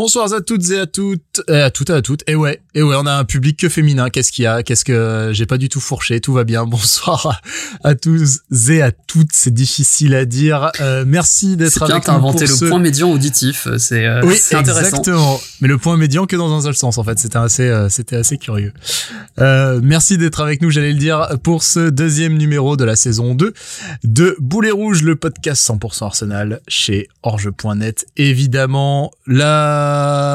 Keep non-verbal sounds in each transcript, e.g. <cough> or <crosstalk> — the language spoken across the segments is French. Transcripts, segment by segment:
Bonsoir à toutes et à toutes, et à toutes et à toutes. Et ouais, et ouais, on a un public que féminin. Qu'est-ce qu'il y a? Qu'est-ce que j'ai pas du tout fourché Tout va bien. <laughs> Bonsoir à tous et à toutes. C'est difficile à dire. Euh, merci d'être avec nous. C'est bien, inventé le point médian auditif. C'est euh, oui, intéressant. exactement. Mais le point médian que dans un seul sens en fait. C'était assez, euh, c'était assez curieux. Euh, merci d'être avec nous. J'allais le dire pour ce deuxième numéro de la saison 2 de Boulet Rouge, le podcast 100% Arsenal chez Orge.net. Évidemment,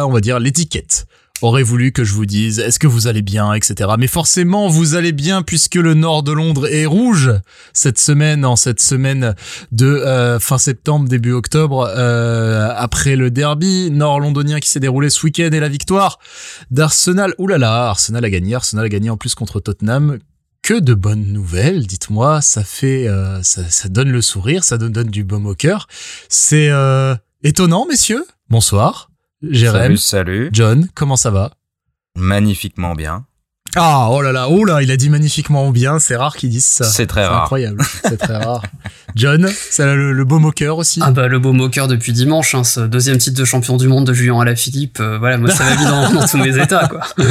on va dire, l'étiquette aurait voulu que je vous dise est-ce que vous allez bien, etc. Mais forcément, vous allez bien puisque le nord de Londres est rouge cette semaine, en cette semaine de euh, fin septembre, début octobre, euh, après le derby nord londonien qui s'est déroulé ce week-end et la victoire d'Arsenal. Là, Arsenal a gagné, Arsenal a gagné en plus contre Tottenham. Que de bonnes nouvelles, dites-moi, ça fait, euh, ça, ça, donne le sourire, ça donne, donne du baume au cœur. C'est étonnant, messieurs. Bonsoir. Jérém. Salut, salut. John, comment ça va? Magnifiquement bien. Ah, oh là là, oh là, il a dit magnifiquement bien, c'est rare qu'ils disent ça. C'est très rare. incroyable, <laughs> c'est très rare. John, c'est le, beau moqueur aussi? Ah bah le beau moqueur depuis dimanche, hein, ce deuxième titre de champion du monde de Julien Alaphilippe, euh, voilà, moi ça va bien dans, dans, tous mes états quoi. <laughs>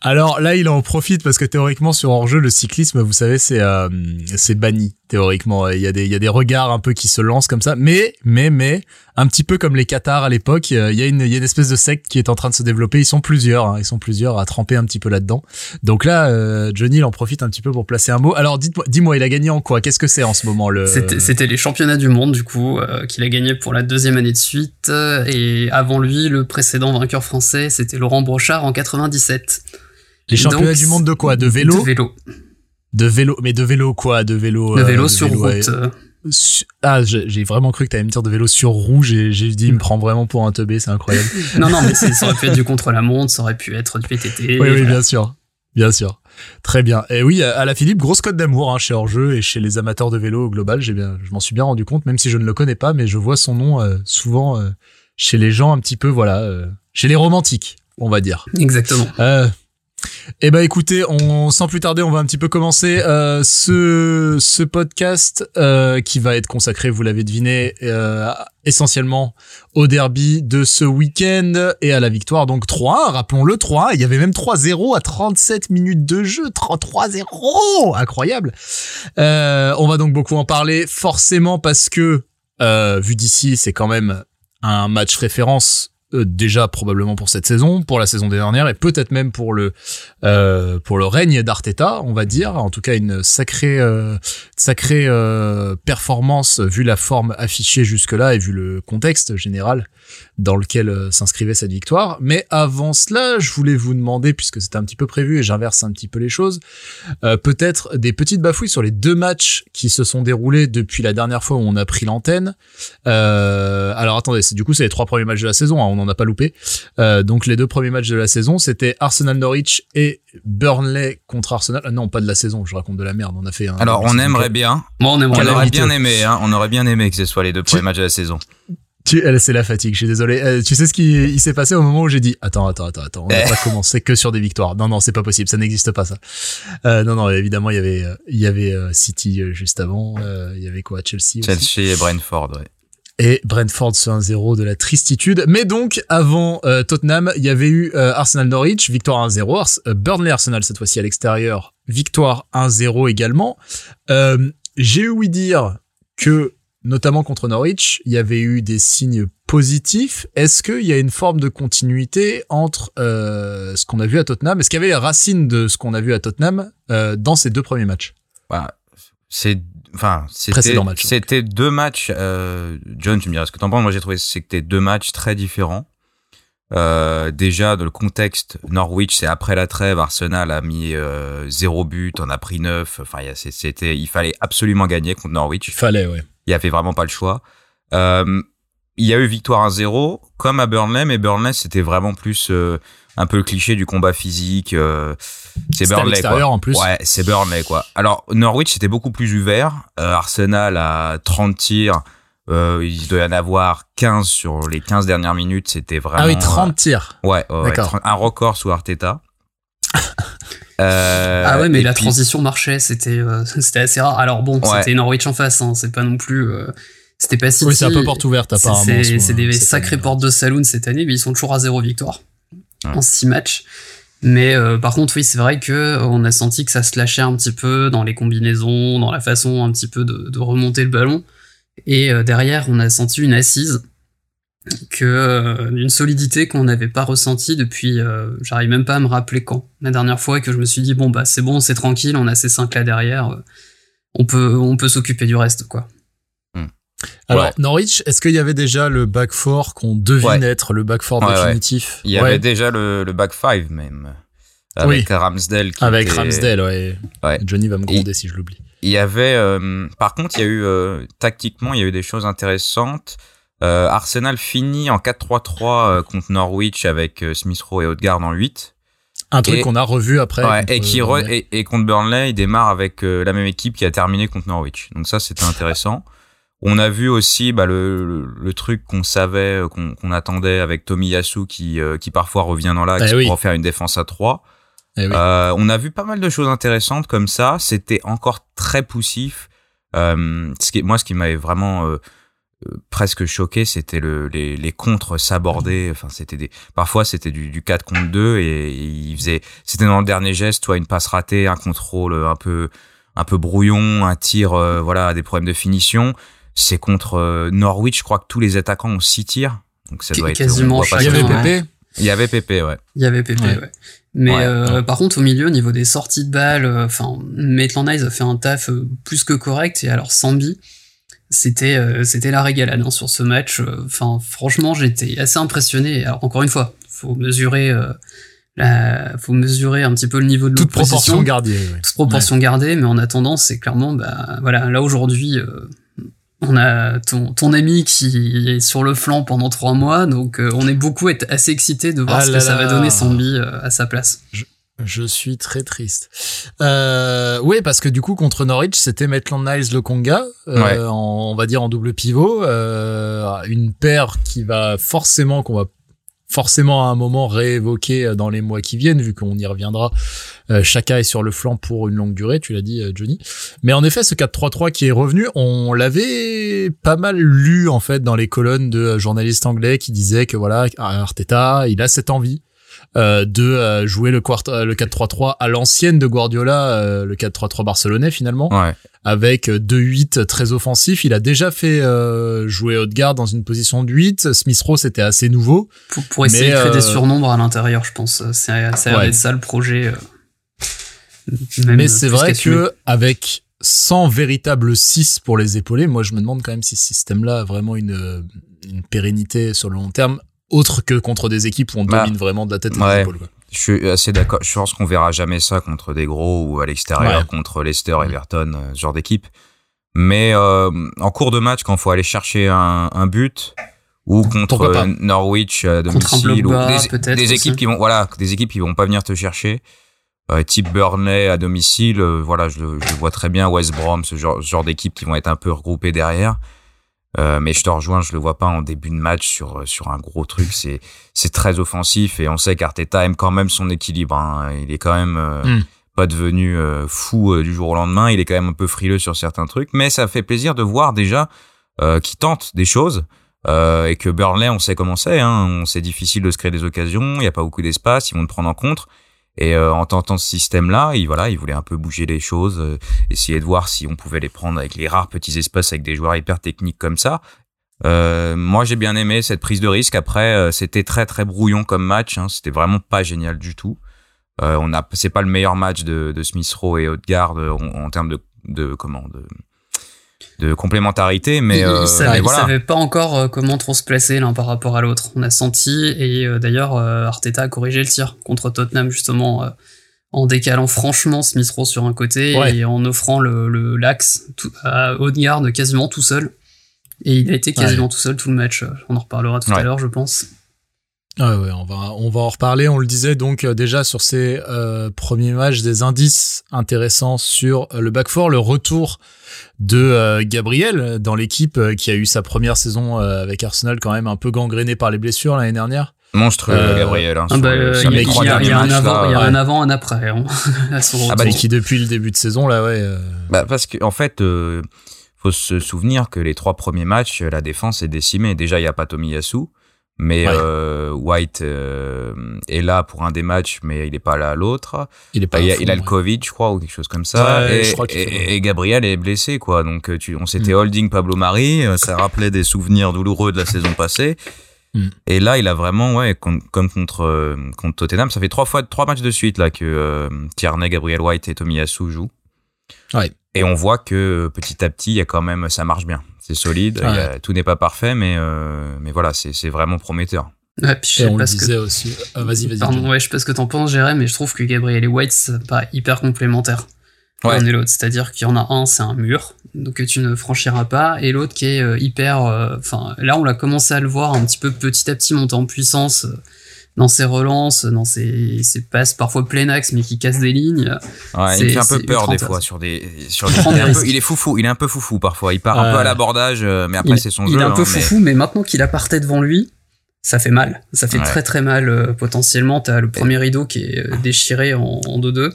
Alors là, il en profite parce que théoriquement sur hors-jeu, le cyclisme, vous savez, c'est euh, c'est banni théoriquement. Il y a des il y a des regards un peu qui se lancent comme ça, mais mais mais un petit peu comme les Qatars à l'époque, il y a une il y a une espèce de secte qui est en train de se développer. Ils sont plusieurs, hein, ils sont plusieurs à tremper un petit peu là-dedans. Donc là, euh, Johnny il en profite un petit peu pour placer un mot. Alors dites-moi, dis-moi, il a gagné en quoi? Qu'est-ce que c'est en ce moment le C'était les championnats du monde du coup euh, qu'il a gagné pour la deuxième année de suite. Et avant lui, le précédent vainqueur français, c'était Laurent Brochard en 97. Les championnats du monde de quoi? De vélo? De vélo. De vélo, mais de vélo quoi De vélo. De vélo euh, sur route. Ah, j'ai vraiment cru que t'allais me dire de vélo sur rouge et j'ai dit, il me prend vraiment pour un teubé, c'est incroyable. <laughs> non, non, mais ça aurait pu être du contre-la-montre, ça aurait pu être du PTT. Oui, oui, bien sûr. Bien sûr. Très bien. Et oui, à la Philippe, grosse cote d'amour hein, chez Orgeux et chez les amateurs de vélo au global. J'ai bien, je m'en suis bien rendu compte, même si je ne le connais pas, mais je vois son nom euh, souvent euh, chez les gens un petit peu, voilà, euh, chez les romantiques, on va dire. Exactement. Eh ben écoutez, on sans plus tarder, on va un petit peu commencer euh, ce podcast euh, qui va être consacré, vous l'avez deviné, euh, essentiellement au derby de ce week-end et à la victoire. Donc 3 rappelons-le 3 il y avait même 3-0 à 37 minutes de jeu. 3-0 incroyable! On va donc beaucoup en parler forcément parce que vu d'ici c'est quand même un match référence euh, déjà probablement pour cette saison, pour la saison dernière et peut-être même pour le euh, pour le règne d'Arteta, on va dire. En tout cas, une sacrée euh, sacrée performance vu la forme affichée jusque-là et vu le contexte général dans lequel s'inscrivait cette victoire. Mais avant cela, je voulais vous demander, puisque c'était un petit peu prévu et j'inverse un petit peu les choses, peut-être des petites bafouilles sur les deux matchs qui se sont déroulés depuis la dernière fois où on a pris l'antenne. Alors attendez, du coup c'est les trois premiers matchs de la saison, hein, n'en a pas loupé. Euh, donc les deux premiers matchs de la saison, c'était Arsenal-Norwich et Burnley contre Arsenal. non, pas de la saison, je raconte de la merde. On a fait un. Alors on aimerait bien. Moi, on, aimerait on aurait bien aimé, hein, on aurait bien aimé que ce soit les deux premiers matchs de la saison. Tu, c'est la fatigue, je suis désolé. Euh, tu sais ce qui il s'est passé au moment où j'ai dit attends attends attends attends, on va pas commencer que sur des victoires. Non non, c'est pas possible, ça n'existe pas ça. Euh, non non, évidemment, il y avait il y avait City juste avant, il y avait quoi Chelsea Chelsea et Brentford, ouais. Et Brentford sur 1-0 de la tristitude. Mais donc, avant Tottenham, il y avait eu Arsenal-Norwich, victoire 1-0. Burnley-Arsenal, cette fois-ci à l'extérieur, victoire 1-0 également. J'ai ouï dire que notamment contre Norwich, il y avait eu des signes positifs. Est-ce qu'il y a une forme de continuité entre euh, ce qu'on a vu à Tottenham? Est-ce qu'il y avait les racines de ce qu'on a vu à Tottenham euh, dans ces deux premiers matchs? Bah, C'est enfin c'était deux matchs. Euh, John, tu me diras ce que t'en penses. Moi, j'ai trouvé c'était deux matchs très différents. Euh, déjà, dans le contexte, Norwich, c'est après la trêve, Arsenal a mis euh, zéro but, on a pris neuf. Enfin, c'était, il fallait absolument gagner contre Norwich. Il fallait, ouais. Il y avait vraiment pas le choix. Euh, il y a eu victoire 1-0, comme à Burnley, mais Burnley, c'était vraiment plus un peu le cliché du combat physique. Euh, c'est Burnley, quoi. en plus. Ouais, c'est Burnley, quoi. Alors, Norwich, c'était beaucoup plus ouvert. Arsenal à 30 tirs. il doit y en avoir 15 sur les 15 dernières minutes. C'était vraiment... Ah oui, 30 tirs. Ouais, ouais un record sous Arteta. <laughs> Euh, ah ouais, mais la transition marchait, c'était euh, <laughs> c'était assez rare. Alors bon, c'était Norwich en face, hein, c'est pas non plus euh, C'était pas si. Oui, c'est un peu porte ouverte apparemment. C'est des sacrées portes de saloon cette année, mais ils sont toujours à zéro victoire en six matchs. Mais euh, par contre, oui, c'est vrai que on a senti que ça se lâchait un petit peu dans les combinaisons, dans la façon un petit peu de, remonter le ballon. Et euh, derrière, on a senti une assise, que euh, une solidité qu'on n'avait pas ressentie depuis. J'arrive même pas à me rappeler quand. La dernière fois que je me suis dit bon bah c'est bon, c'est tranquille, on a ces cinq là derrière, on peut on peut s'occuper du reste quoi. Alors Norwich, est-ce qu'il y avait déjà le back 4 qu'on devine être le back 4 définitif? Il y avait déjà le, le back 5 même. Avec Ramsdale. avec Ramsdale, ouais. Johnny va me gronder si je l'oublie. Il y avait, euh, par contre, il y a eu euh, tactiquement, il y a eu des choses intéressantes. Euh, Arsenal finit en 4-3-3 contre Norwich avec Smith Rowe et Odegaard en 8. Un truc qu'on a revu après. Ouais, et, qui et, et, contre Burnley, il démarre avec la même équipe qui a terminé contre Norwich. Donc ça, c'était intéressant. On a vu aussi bah, le, le, truc qu'on savait, euh, qu'on attendait avec Tommy Yasu qui, euh, qui parfois revient dans l'axe eh pour faire une défense à 3. Eh euh, on a vu pas mal de choses intéressantes comme ça. C'était encore très poussif. Euh, ce qui, moi, ce qui m'avait vraiment euh, presque choqué, c'était le, les, les contres s'aborder. Enfin, c'était des, parfois c'était du, du 4 contre 2 et, il faisait, c'était dans le dernier geste, toi, une passe ratée, un contrôle un peu, un peu brouillon, un tir, voilà, des problèmes de finition. C'est contre euh, Norwich, je crois que tous les attaquants ont 6 tirs. Donc ça doit être quasiment Il y avait Pépé? Il y avait Pépé, ouais. Il y avait Pépé, ouais. Mais euh, par contre, au milieu, au niveau des sorties de balles, euh, enfin, Maitland Nice a fait un taf plus que correct. Et alors, Sambi, c'était c'était la régalade hein, sur ce match. Enfin, franchement, j'étais assez impressionné. Alors, encore une fois, faut mesurer. La, faut mesurer un petit peu le niveau de toute proportion gardée toute proportion gardée mais en attendant c'est clairement bah voilà là aujourd'hui on a ton, ton ami qui est sur le flanc pendant trois mois, donc euh, on est beaucoup assez excité de voir ah ce que ça va donner Sambi euh, à sa place. Je, suis très triste. Euh, oui, parce que du coup contre Norwich, c'était Maitland Niles le Conga, on va dire en double pivot, une paire qui va forcément qu'on va forcément à un moment réévoqué euh, dans les mois qui viennent, vu qu'on y reviendra. Euh, Chaka est sur le flanc pour une longue durée, tu l'as dit, euh, Johnny. Mais en effet, ce 4-3-3 qui est revenu, on l'avait pas mal lu en fait dans les colonnes de journalistes anglais qui disaient que voilà, Arteta, il a cette envie euh, de euh, jouer le, euh, le 4-3-3 à l'ancienne de Guardiola, le 4-3-3 barcelonais finalement, avec 2-8 très offensif. Il a déjà fait jouer Odegaard dans une position de 8. Smith Rowe c'était assez nouveau. Pour, essayer de créer des surnombres à l'intérieur, je pense. C'est ouais. ça le projet. <laughs> mais c'est vrai que avec sans véritable 6 pour les épauler, moi je me demande quand même si ce système-là a vraiment une, une pérennité sur le long terme autre que contre des équipes où on bah, domine vraiment de la tête et des épaules. Je suis assez d'accord. Je pense qu'on verra jamais ça contre des gros ou à l'extérieur contre Leicester, Everton, euh, ce genre d'équipe. Mais euh, en cours de match, quand il faut aller chercher un, un but ou contre Norwich à domicile ou des, équipes qui vont voilà des équipes qui vont pas venir te chercher. Euh, type Burnley à domicile euh, voilà je, je, vois très bien West Brom ce genre, ce genre d'équipes qui vont être un peu regroupées derrière euh, mais je te rejoins, je le vois pas en début de match sur sur un gros truc. C'est c'est très offensif et on sait qu'Arteta aime quand même son équilibre. Hein. Il est quand même euh, hmm. pas devenu euh, fou du jour au lendemain. Il est quand même un peu frileux sur certains trucs, mais ça fait plaisir de voir déjà qu'il tente des choses. et que Burnley, on sait comment c'est, hein, c'est difficile de se créer des occasions, il y a pas beaucoup d'espace, ils vont te prendre en contre. Et euh, en tentant ce système-là, il voilà, il voulait un peu bouger les choses, euh, essayer de voir si on pouvait les prendre avec les rares petits espaces avec des joueurs hyper techniques comme ça. Euh, moi, j'ai bien aimé cette prise de risque. Après, euh, c'était très très brouillon comme match. Hein, c'était vraiment pas génial du tout. on a, c'est pas le meilleur match de, de Smith Rowe et Odegaard en, en termes de, de comment de de complémentarité, mais, il, euh, savait, pas encore euh, comment trop se placer l'un par rapport à l'autre. On a senti, et euh, d'ailleurs Arteta a corrigé le tir contre Tottenham justement en décalant franchement Smith Rowe sur un côté et en offrant le l'axe à Odegaard quasiment tout seul. Et il a été quasiment tout seul tout le match. On en reparlera tout à l'heure, je pense. Ah ouais, on va on va en reparler. On le disait donc déjà sur ces premiers matchs des indices intéressants sur le back four, le retour de euh, Gabriel dans l'équipe euh, qui a eu sa première saison euh, avec Arsenal quand même un peu gangréné par les blessures l'année dernière. Monstrueux Gabriel. Hein, bah, il y, a, un avant, il y a un avant, un après. Hein, <laughs> ah bah, qui depuis le début de saison là, ouais. Bah parce que en fait, faut se souvenir que les trois premiers matchs, la défense est décimée. Déjà, il n'y a pas Tomiyasu. Mais euh, White euh, est là pour un des matchs, mais il n'est pas là à l'autre. Il, est pas il, a, il a le Covid, je crois, ou quelque chose comme ça. et, et, Gabriel est blessé, quoi. Donc, tu, on s'était mm. holding Pablo Mari. Ça rappelait des souvenirs douloureux de la saison passée. Mm. Et là, il a vraiment, ouais, comme contre, contre Tottenham, ça fait trois fois, trois matchs de suite là que euh, Tierney, Gabriel White et Tomiyasu jouent. Ouais. Et on voit que petit à petit, il y a quand même, ça marche bien. C'est solide. tout n'est pas parfait, mais, euh, mais voilà, c'est vraiment prometteur. Ouais, puis je sais on le disait aussi. Ah, vas-y, vas-y. Pardon, ouais, je sais pas ce que t'en penses, Jérém, mais je trouve que Gabriel et White, c'est pas hyper complémentaire. Ouais. L'un et l'autre. C'est-à-dire qu'il y en a un, c'est un mur, donc que tu ne franchiras pas, et l'autre qui est euh, hyper. Euh, enfin, là, on l'a commencé à le voir un petit peu petit à petit monter en puissance dans ses relances, dans ses, ses passes parfois plein axe mais qui cassent des lignes. Ouais, il fait un peu peur des fois sur des sur des, il, est foufou, il est un peu foufou parfois, il part un peu à l'abordage euh, mais après c'est son jeu. Il est un peu hein, foufou mais... maintenant qu'il a parté devant lui, ça fait mal, ça fait très très mal euh, potentiellement, t'as le premier rideau qui est euh, déchiré en 2-2.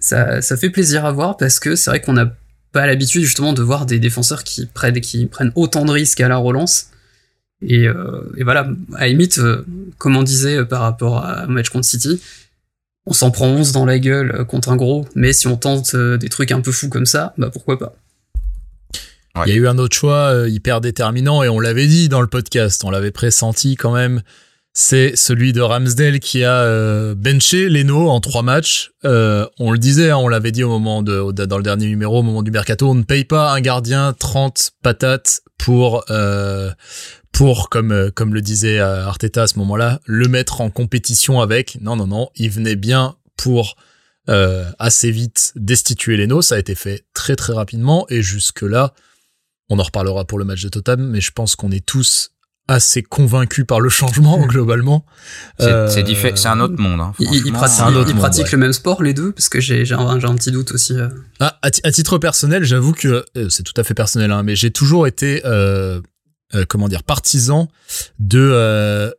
Ça ça fait plaisir à voir parce que c'est vrai qu'on n'a pas l'habitude justement de voir des défenseurs qui prennent qui prennent autant de risques à la relance et, euh, et voilà, à limite, euh, comme on disait euh, par rapport à match contre City, on s'en prend 11 dans la gueule contre un gros, mais si on tente des trucs un peu fous comme ça, bah pourquoi pas. Il y a eu un autre choix hyper déterminant et on l'avait dit dans le podcast, on l'avait pressenti quand même. C'est celui de Ramsdale qui a benché Leno en trois matchs. on le disait, hein, on l'avait dit au moment de, dans le dernier numéro, au moment du mercato, on ne paye pas un gardien 30 patates pour pour, comme, euh, comme le disait euh, Arteta à ce moment-là, le mettre en compétition avec. Non, non, non, il venait bien pour euh, assez vite destituer Leno. Ça a été fait très très rapidement et jusque-là, on en reparlera pour le match de Tottenham, mais je pense qu'on est tous assez convaincus par le changement globalement. C'est un autre monde. Hein, ils, pratiquent, le même sport les deux parce que j'ai un, un, petit doute aussi. Ah, à, titre personnel, j'avoue que c'est tout à fait personnel, hein, mais j'ai toujours été euh, comment dire, partisan de euh,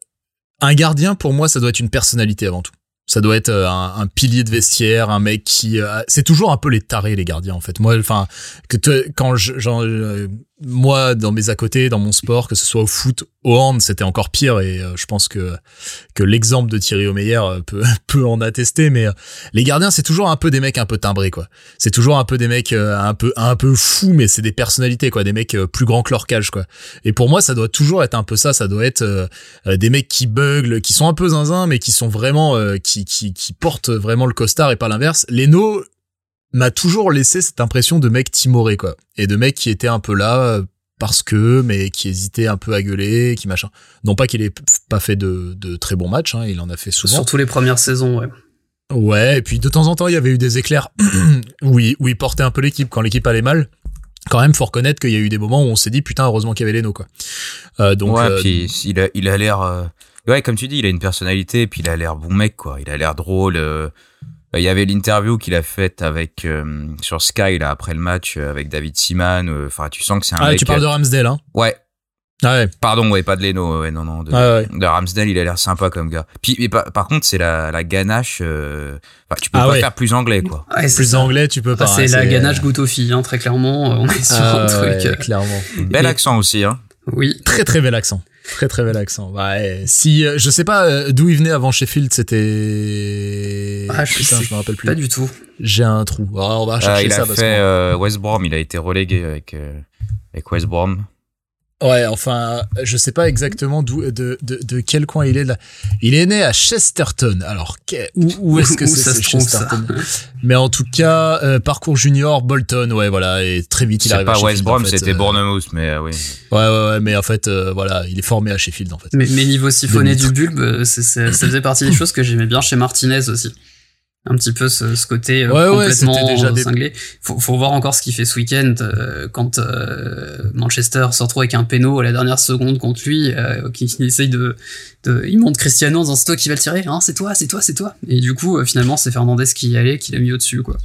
un gardien. Pour moi, ça doit être une personnalité avant tout. Ça doit être euh, un, pilier de vestiaire, un mec qui. c'est toujours un peu les tarés les gardiens en fait. Moi, enfin, que quand je, genre, moi, dans mes à côté, dans mon sport, que ce soit au foot, au hand, c'était encore pire. Et euh, je pense que que l'exemple de Thierry Omeyer euh, peut <laughs> peut en attester. Mais euh, les gardiens, c'est toujours un peu des mecs un peu timbrés, quoi. C'est toujours un peu des mecs un peu un peu fous, mais c'est des personnalités, quoi. Des mecs plus grands que leur cage, quoi. Et pour moi, ça doit toujours être un peu ça. Ça doit être des mecs qui buglent, qui sont un peu zinzin, mais qui sont vraiment qui qui qui portent vraiment le costard et pas l'inverse. Leno, m'a toujours laissé cette impression de mec timoré quoi. Et de mec qui était un peu là euh, parce que mais qui hésitait un peu à gueuler qui machin. Non pas qu'il ait pas fait de, de très bons matchs hein, il en a fait souvent. Surtout les premières saisons ouais. Ouais et puis de temps en temps il y avait eu des éclairs <clears throat> où il, où il portait un peu l'équipe quand l'équipe allait mal. Quand même faut reconnaître qu'il y a eu des moments où on s'est dit putain heureusement qu'il y avait Leno quoi. Euh, donc ouais euh, puis il a il a l'air euh, ouais comme tu dis il a une personnalité et puis il a l'air bon mec quoi. Il a l'air drôle il y avait l'interview qu'il a faite avec euh, sur Sky là après le match euh, avec David Seaman. Euh, enfin, tu sens que c'est un. Ah, mec, tu parles de Ramsdale, hein? Ouais. Ah ouais. Pardon, ouais, pas de Leno, ouais, non, non. De, ah ouais. de Ramsdale, il a l'air sympa comme gars. Puis, mais par, par contre, c'est la, la ganache. Euh, tu peux ah pas faire plus anglais, quoi. plus anglais, tu peux pas. c'est la ganache goutte aux filles, hein, très clairement. On est sur ah un truc. clairement. Bel accent aussi, hein. Oui. Très très bel accent. Très très bel accent. Ouais. Si euh, je sais pas euh, d'où il venait avant Sheffield, c'était. Ah, je, Putain, je me rappelle plus. Pas du tout. J'ai un trou. on va chercher euh, il ça. Il a fait West Brom. Il a été relégué avec avec West Brom. Ouais, enfin, je sais pas exactement d'où, de, de, de, quel coin il est là. Il est né à Chesterton. Alors, où, où est-ce que c'est Chesterton? Mais en tout cas, euh, parcours junior, Bolton, ouais, voilà, et très vite il arrive pas à West Brom, c'était euh... Bournemouth, mais euh, oui. Ouais, ouais, ouais, mais en fait, euh, voilà, il est formé à Sheffield, en fait. Mais, mais niveau siphonné du bulbe, ça faisait partie des <laughs> choses que j'aimais bien chez Martinez aussi un petit peu ce, ce côté euh, complètement déjà cinglé. Faut, faut voir encore ce qu'il fait ce week-end euh, quand euh, Manchester se retrouve avec un péno à la dernière seconde contre lui, qui <laughs> essaye de, de, il monte Cristiano dans c'est toi qui va le tirer, hein, c'est toi, c'est toi, c'est toi. Et du coup, finalement, c'est Fernandez qui y allait, qui l'a mis au-dessus, quoi.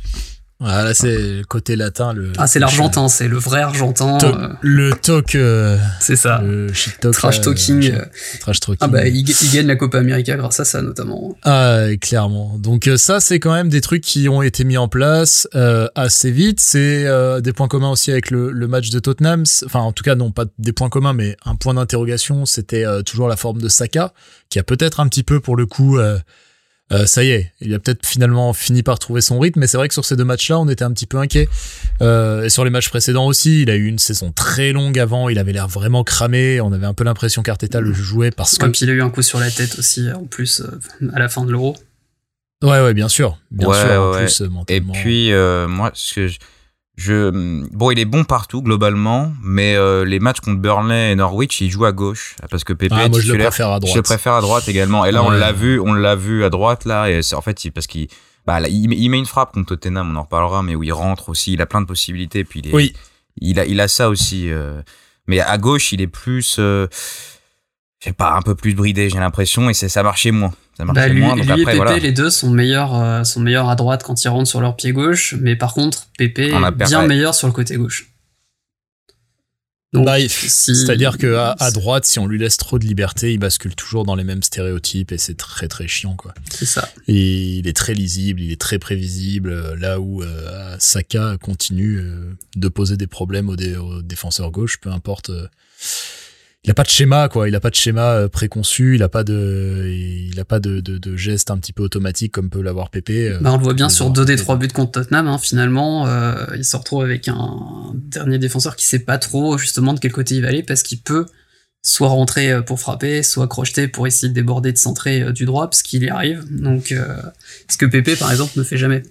Ah, là, c'est le côté latin. Le, ah, c'est l'argentin, c'est le vrai argentin. Euh. Le talk. Euh, c'est ça. Le shit talk. Trash talking. trash talking. Ah, bah, il, gagne la Copa América grâce à ça, notamment. Ah, clairement. Donc, ça, c'est quand même des trucs qui ont été mis en place assez vite. C'est des points communs aussi avec le, le match de Tottenham. Enfin, en tout cas, non, pas des points communs, mais un point d'interrogation, c'était toujours la forme de Saka, qui a peut-être un petit peu, pour le coup, euh, ça y est, il a peut-être finalement fini par trouver son rythme, mais c'est vrai que sur ces deux matchs-là, on était un petit peu inquiet. Euh, et sur les matchs précédents aussi, il a eu une saison très longue avant, il avait l'air vraiment cramé, on avait un peu l'impression qu'Arteta le jouait parce que... Puis il a eu un coup sur la tête aussi, en plus, euh, à la fin de l'Euro. Ouais, ouais, bien sûr. Bien sûr, en plus, Et puis, moi, ce que je je, bon, il est bon partout globalement, mais euh, les matchs contre Burnley et Norwich, il joue à gauche parce que Pepe ah, moi je le préfère à droite. Je le préfère à droite également. Et là, on l'a vu, on l'a vu à droite là, et c'est en fait parce qu'il, bah, il, met une frappe contre Tottenham, on en reparlera, mais où il rentre aussi, il a plein de possibilités. Puis il est, oui. il a, il a ça aussi. Euh, mais à gauche, il est plus, euh, je sais pas, un peu plus bridé, j'ai l'impression, et c'est ça marchait moins. Ça bah, lui, moins. Donc lui après, et Pépé, les deux sont meilleurs, euh, sont meilleurs à droite quand ils rentrent sur leur pied gauche, mais par contre, Pépé est bien meilleur sur le côté gauche. Bah, c'est-à-dire que à, droite, si on lui laisse trop de liberté, il bascule toujours dans les mêmes stéréotypes et c'est très très chiant quoi. C'est ça. Et il est très lisible, il est très prévisible, euh, là où euh, Saka continue de poser des problèmes aux, aux défenseurs gauche, peu importe il a pas de schéma quoi. Il a pas de schéma euh, préconçu. Il a pas de il a pas de, de, de geste un petit peu automatique comme peut l'avoir Pépé euh, bah on le voit bien sur deux des trois buts contre Tottenham hein, finalement euh, il se retrouve avec un dernier défenseur qui sait pas trop justement de quel côté il va aller parce qu'il peut soit rentrer pour frapper soit crocheter pour essayer de déborder de centrer du droit parce qu'il y arrive. Donc ce que Pépé par exemple ne fait jamais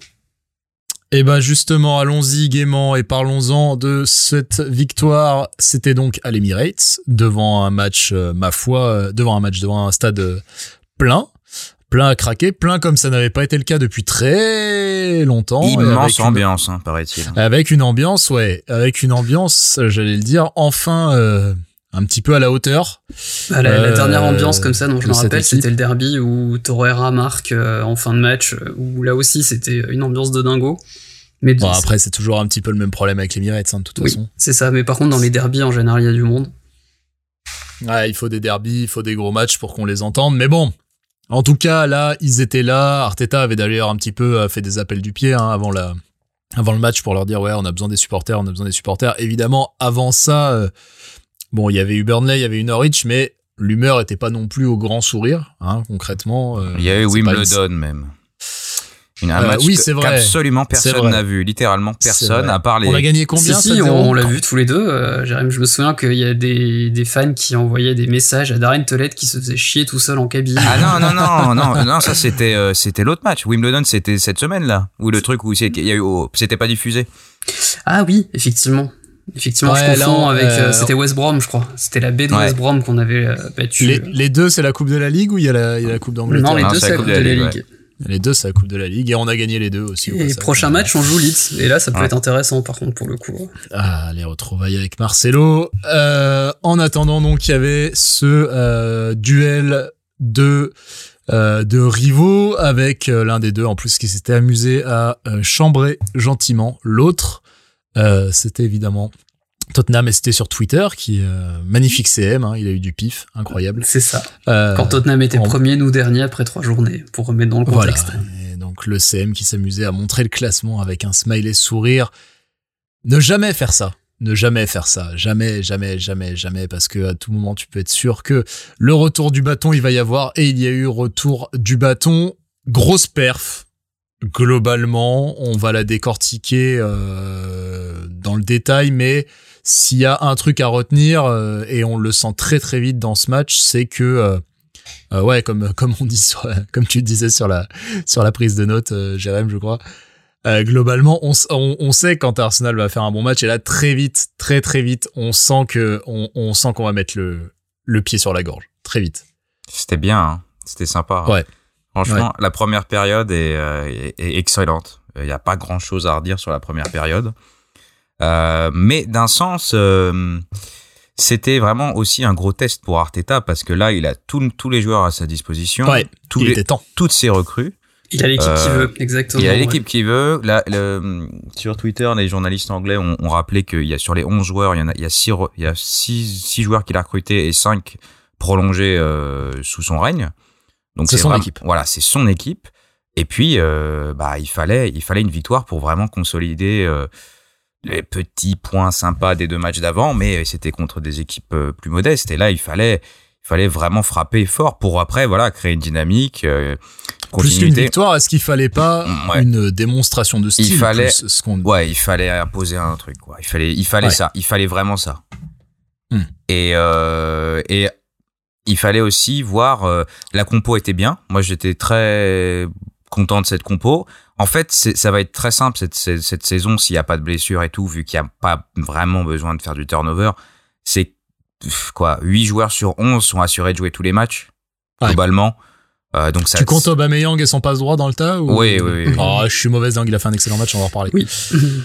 et eh ben justement, allons-y gaiement et parlons-en de cette victoire. C'était donc à l'Emirates devant un match, euh, ma foi, euh, devant un match, devant un stade euh, plein, plein à craquer, plein comme ça n'avait pas été le cas depuis très longtemps. Immense ambiance, hein, paraît-il. Avec une ambiance, ouais, avec une ambiance, j'allais le dire, enfin. Un petit peu à la hauteur. Bah, la, dernière ambiance comme ça, dont je me rappelle, c'était le derby où Torreira marque en fin de match, où là aussi c'était une ambiance de dingo. Mais bon, après, c'est toujours un petit peu le même problème avec les Emirates, hein, de toute oui, façon. C'est ça, mais par contre, dans les derbies, en général, il y a du monde. Ouais, il faut des derbies, il faut des gros matchs pour qu'on les entende, mais bon. En tout cas, là, ils étaient là. Arteta avait d'ailleurs un petit peu euh, fait des appels du pied hein, avant la, avant le match pour leur dire ouais, on a besoin des supporters, on a besoin des supporters. Évidemment, avant ça, euh, bon, il y avait eu Burnley, il y avait eu Norwich, mais l'humeur était pas non plus au grand sourire, hein, concrètement. Euh, il y a eu Wimbledon même. Un euh, match oui, c'est vrai. qu'absolument personne n'a vu, littéralement personne, à part les. On a gagné combien Si, si on, l'a vu tous les deux. Euh, je me souviens qu'il y a des, des fans qui envoyaient des messages à Darren Tolette qui se faisait chier tout seul en cabine. Ah non non non <laughs> non non, ça c'était euh, c'était l'autre match. Wimbledon c'était cette semaine là, où le truc où oh, c'était pas diffusé. Ah oui, effectivement. Effectivement, je confonds avec. Euh, c'était West Brom, je crois. C'était la baie de West Brom qu'on avait battu. Les, les deux, c'est la Coupe de la Ligue ou il y a la, il y a la Coupe d'Angleterre? Non, les deux, c'est la Coupe de la, Ligue. Les deux, c'est la Coupe de la Ligue et on a gagné les deux aussi. Et prochain match, on joue Leeds. Et là, ça peut être intéressant par contre pour le coup. Ah, les retrouvailles avec Marcelo. Euh, en attendant, donc, il y avait ce euh, duel de euh, de rivaux avec euh, l'un des deux en plus qui s'était amusé à euh, chambrer gentiment l'autre. C'était évidemment Tottenham et c'était sur Twitter qui euh, magnifique CM, hein, il a eu du pif, incroyable. C'est ça. Euh, Quand Tottenham était premier, nous dernier après trois journées, pour remettre dans le contexte. Et donc le CM qui s'amusait à montrer le classement avec un smiley sourire. Ne jamais faire ça. Ne jamais faire ça. Jamais, jamais, jamais, jamais, parce que à tout moment tu peux être sûr que le retour du bâton il va y avoir et il y a eu retour du bâton. Grosse perf. Globalement, on va la décortiquer euh, dans le détail, mais s'il y a un truc à retenir, euh, et on le sent très très vite dans ce match, c'est que euh, ouais, comme <laughs> comme on dit sur, comme tu disais sur la sur la prise de notes, Jérém, je crois. globalement, on, on, sait quand Arsenal va faire un bon match et là très vite, très très vite, on sent que on, on sent qu'on va mettre le le pied sur la gorge très vite. C'était bien, hein. c'était sympa. Hein. Ouais. Franchement, la première période est, est excellente. Il n'y a pas grand chose à redire sur la première période. Euh, mais d'un sens, euh, c'était vraiment aussi un gros test pour Arteta parce que là, il a tous les joueurs à sa disposition, ouais, tous il les, était temps. toutes ses recrues. Il a l'équipe qui veut, exactement. Il a l'équipe qui veut. Là, le, sur Twitter, les journalistes anglais ont, ont rappelé qu'il y a sur les 11 joueurs, il y en a, il y a 6 il y a six, six joueurs qu'il a recrutés et 5 prolongés euh, sous son règne. Donc c'est son équipe. Voilà, c'est son équipe. Et puis, euh, bah, il fallait, il fallait une victoire pour vraiment consolider euh, les petits points sympas des deux matchs d'avant, mais c'était contre des équipes euh, plus modestes. Et là, il fallait, il fallait vraiment frapper fort pour après, voilà, créer une dynamique. Euh, plus qu'une victoire, est-ce qu'il fallait pas mm, une démonstration de style Il fallait, ce qu'on... ouais, il fallait imposer un truc. Quoi. Il fallait, il fallait ça. Il fallait vraiment ça. Hmm. Et euh, et il fallait aussi voir euh, la compo était bien. Moi, j'étais très content de cette compo. En fait, ça va être très simple cette, cette, saison s'il n'y a pas de blessure et tout, vu qu'il n'y a pas vraiment besoin de faire du turnover. C'est quoi 8 joueurs sur 11 sont assurés de jouer tous les matchs, globalement. Euh, donc ça, tu comptes Aubameyang et son passe droit dans le tas ou... Oui, oui, oui. Oh, je suis mauvaise dingue, il a fait un excellent match, on va en reparler. Oui.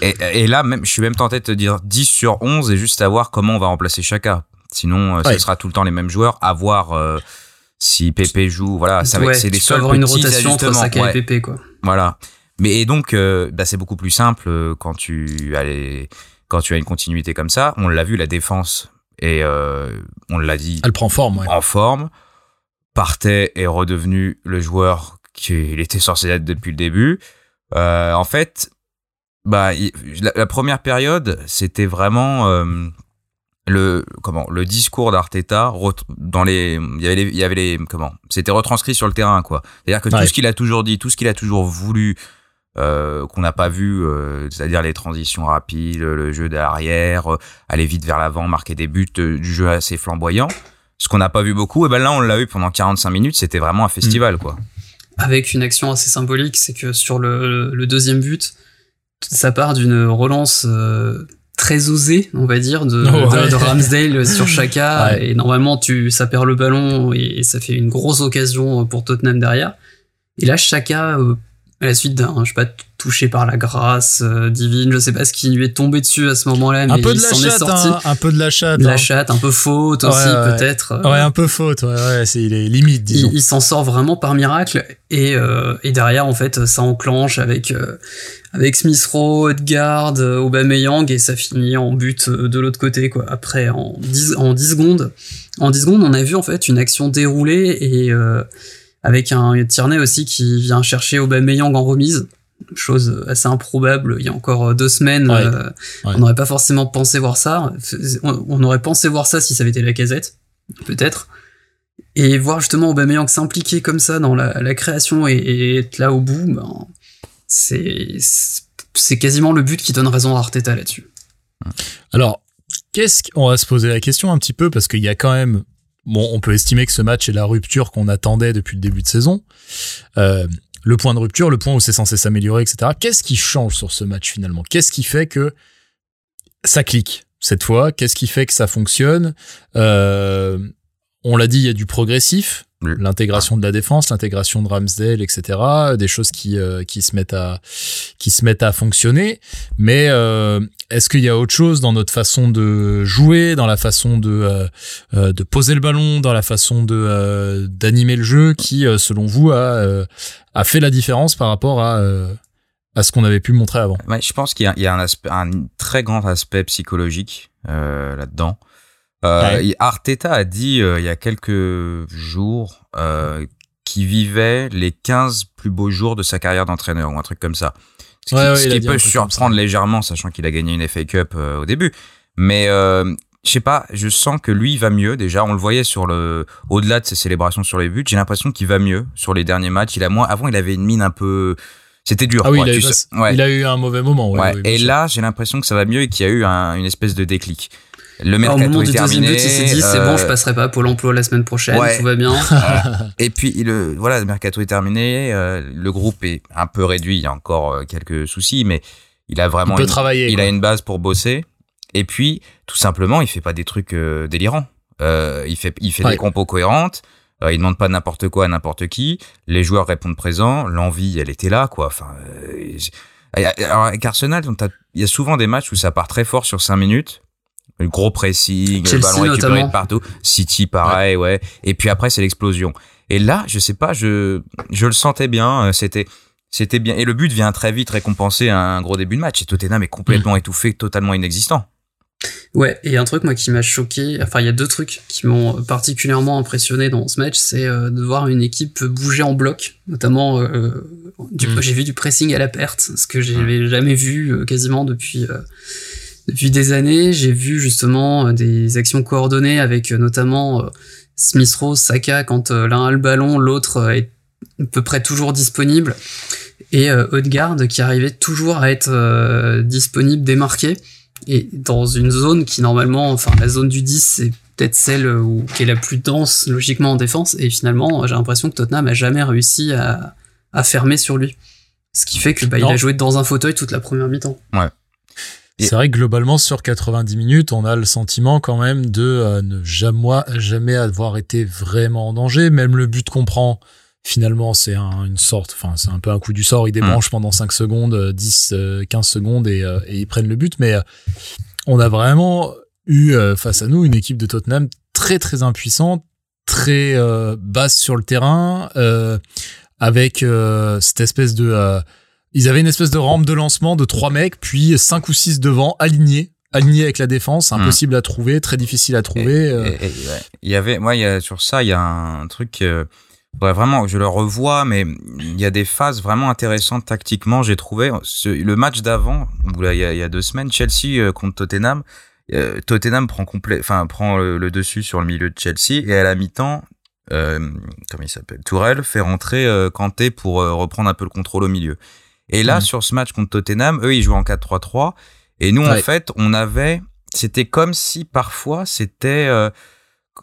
et, et, là, même, je suis même tenté de te dire 10 sur 11 et juste à voir comment on va remplacer Chaka. Sinon, euh, ce sera tout le temps les mêmes joueurs. À voir euh, si Pépé joue. Voilà, ça ouais, c'est des seuls avoir une rotation entre Saka et Pépé, quoi. Voilà. Mais et donc, euh, bah, c'est beaucoup plus simple quand tu as quand tu as une continuité comme ça. On l'a vu, la défense et on l'a dit. Elle prend forme. En forme. Partait est redevenu le joueur qu'il était censé être depuis le début. en fait, bah la, la première période, c'était vraiment le comment le discours d'Arteta dans les il y avait les, il y avait les comment c'était retranscrit sur le terrain quoi. C'est-à-dire que tout ce qu'il a toujours dit tout ce qu'il a toujours voulu euh, qu'on n'a pas vu euh, c'est-à-dire les transitions rapides le jeu d'arrière euh, aller vite vers l'avant marquer des buts du jeu assez flamboyant ce qu'on n'a pas vu beaucoup et ben là on l'a eu pendant 45 minutes c'était vraiment un festival quoi. Avec une action assez symbolique c'est que sur le, le deuxième but ça part d'une relance très osé, on va dire, de, <laughs> de, Ramsdale sur <laughs> Chaka. Et normalement, tu, ça perd le ballon et, ça fait une grosse occasion pour Tottenham derrière. Et là, Chaka, euh, à la suite d'un, je sais pas, touché par la grâce euh, divine, je sais pas ce qui lui est tombé dessus à ce moment-là, mais un peu de il s'en est sorti. Hein, un peu de la chatte. La hein. chatte, un peu faute aussi, peut-être. Ouais, un peu faute, ouais, ouais, c'est, il est limite, disons. Il, s'en sort vraiment par miracle, et, euh, et derrière, en fait, ça enclenche avec, euh, avec Smith Rowe, Edgard, euh, Aubameyang, et ça finit en but de l'autre côté, quoi. Après, en 10, en 10 secondes, en 10 secondes, on a vu, en fait, une action déroulée, et, avec un Tierney aussi qui vient chercher Aubameyang en remise. Chose assez improbable il y a encore deux semaines euh, on n'aurait pas forcément pensé voir ça. On aurait pensé voir ça si ça avait été la casette peut-être. Et voir justement Aubameyang s'impliquer comme ça dans la, création et, être là au bout ben, c'est c'est quasiment le but qui donne raison à Arteta là-dessus. Alors qu'est-ce qu'on va se poser la question un petit peu parce qu'il y a quand même bon, on peut estimer que ce match est la rupture qu'on attendait depuis le début de saison. Euh, le point de rupture, le point où c'est censé s'améliorer, etc. Qu'est-ce qui change sur ce match finalement? Qu'est-ce qui fait que ça clique cette fois? Qu'est-ce qui fait que ça fonctionne? Euh, On l'a dit, il y a du progressif l'intégration de la défense, l'intégration de Ramsdale, etc. Des choses qui euh, qui se mettent à qui se mettent à fonctionner. Mais euh, est-ce qu'il y a autre chose dans notre façon de jouer, dans la façon de euh, de poser le ballon, dans la façon de d'animer le jeu, qui selon vous a a fait la différence par rapport à à ce qu'on avait pu montrer avant? Ouais, je pense qu'il y a, il y a un, aspect, un très grand aspect psychologique là-dedans. Euh, Arteta a dit euh, il y a quelques jours euh, qu'il vivait les 15 plus beaux jours de sa carrière d'entraîneur ou un truc comme ça. Ce qui, ce qui peut surprendre légèrement, sachant qu'il a gagné une FA Cup au début. Mais je sais pas, je sens que lui va mieux. Déjà, on le voyait sur le, au-delà de ses célébrations sur les buts, j'ai l'impression qu'il va mieux sur les derniers matchs. Il a moins, avant, il avait une mine un peu, c'était dur. Ah oui, il, a eu, ouais. il, a eu, un mauvais moment. Et là, j'ai l'impression que ça va mieux et qu'il y a eu un, une espèce de déclic. Le mercato au moment du deuxième but, il s'est dit c'est bon, je euh, passerai pas à Pôle Emploi la semaine prochaine, tout va bien. <laughs> et puis le voilà, le mercato est terminé, euh, le groupe est un peu réduit, il y a encore euh, quelques soucis, mais il a vraiment il, une, travailler, il a une base pour bosser. Et puis tout simplement, il fait pas des trucs délirants. il fait il fait des compos cohérentes. il demande pas n'importe quoi à n'importe qui. Les joueurs répondent présents. L'envie, elle était là, quoi. Enfin, alors avec Arsenal, il y a souvent des matchs où ça part très fort sur 5 minutes le gros pressing, le ballon récupéré de partout. City, pareil, ouais. Et puis après, c'est l'explosion. Et là, je sais pas, je, je le sentais bien. Euh, c'était, c'était bien. Et le but vient très vite récompenser un gros début de match. Et Tottenham est complètement mm. étouffé, totalement inexistant. Ouais, et un truc moi qui m'a choqué, enfin il y a deux trucs qui m'ont particulièrement impressionné dans ce match, c'est euh, de voir une équipe bouger en bloc, notamment euh, mm. j'ai vu du pressing à la perte, ce que j'avais jamais vu quasiment depuis depuis des années. J'ai vu justement des actions coordonnées avec notamment Smith Rose, Saka, quand euh, l'un a le ballon, l'autre euh, est à peu près toujours disponible. Et euh, Odegaard qui arrivait toujours à être disponible, démarqué. Et dans une zone qui normalement, enfin la zone du 10, c'est peut-être celle où, qui est la plus dense logiquement en défense. Et finalement, j'ai l'impression que Tottenham a jamais réussi à, à fermer sur lui. Ce qui fait que bah, il a joué dans un fauteuil toute la première mi-temps. Ouais. C'est vrai que globalement, sur 90 minutes, on a le sentiment quand même de euh, ne jamais, jamais avoir été vraiment en danger. Même le but qu'on prend, finalement, c'est une sorte, enfin, c'est un peu un coup du sort. Ils débranchent mm. pendant 5 secondes, 10, euh, 15 euh, secondes et, et, ils prennent le but. Mais on a vraiment eu face à nous une équipe de Tottenham très, très impuissante, très basse sur le terrain, avec cette espèce de ils avaient une espèce de rampe de lancement de trois mecs, puis cinq ou six devant, alignés, alignés avec la défense, hmm. impossible à trouver, très difficile à trouver. Euh. Il y avait, moi, il y a, sur ça, il y a un truc. Euh, vraiment, je le revois, mais il y a des phases vraiment intéressantes tactiquement. J'ai trouvé le match d'avant, il, y a deux semaines, Chelsea euh, contre Tottenham. Tottenham prend complet, enfin prend le, dessus sur le milieu de Chelsea et à la mi-temps, euh, comment il s'appelle, Tourelle fait rentrer Kanté pour reprendre un peu le contrôle au milieu. Et là, mm. sur ce match contre Tottenham, eux, ils jouent en 4-3-3. Et nous, en fait, on avait, c'était comme si parfois c'était euh,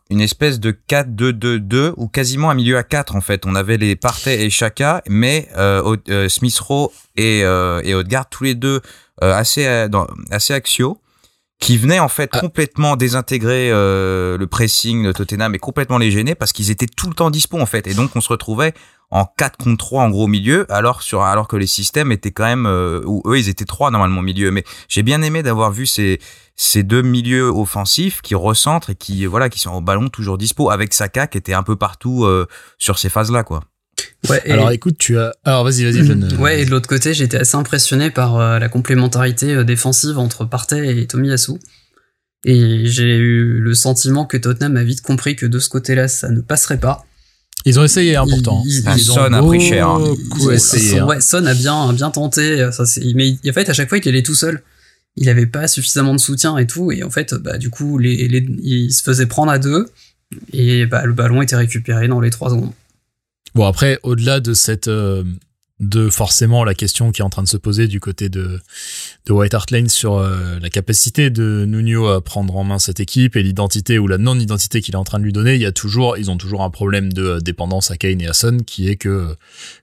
une espèce de 4-2-2-2 ou quasiment un milieu à 4 en fait. On avait les Partey et Chaka, mais euh, euh Smith Rowe et, euh, et Odegaard tous les deux euh, assez dans, assez axiaux qui venaient en fait ah. complètement désintégrer le pressing de Tottenham et complètement les gêner parce qu'ils étaient tout le temps dispo en fait et donc on se retrouvait en 4 contre 3 en gros milieu alors sur alors que les systèmes étaient quand même euh, où eux ils étaient trois normalement milieu mais j'ai bien aimé d'avoir vu ces ces deux milieux offensifs qui recentrent et qui voilà qui sont au ballon toujours dispo avec Saka qui était un peu partout euh, sur ces phases là quoi. Ouais, Alors écoute, tu as. Alors vas-y, vas-y, jeune. Ouais, et de l'autre côté, j'étais assez impressionné par euh, la complémentarité défensive entre Partey et Tomiyasu. Et j'ai eu le sentiment que Tottenham a vite compris que de ce côté-là, ça ne passerait pas. Ils ont essayé, hein, pourtant. Son a pris cher. Hein. Essayé, hein. Son a bien, bien tenté. Ça, mais en fait, à chaque fois, il allait tout seul. Il avait pas suffisamment de soutien et tout. Et en fait, bah, du coup, les, les, il se faisait prendre à deux. Et bah, le ballon était récupéré dans les trois secondes. Bon, après, au-delà de cette, euh, de forcément la question qui est en train de se poser du côté de, de White Hart Lane sur euh, la capacité de Nuno à prendre en main cette équipe et l'identité ou la non-identité qu'il est en train de lui donner, il y a toujours, ils ont toujours un problème de euh, dépendance à Kane et à Son qui est que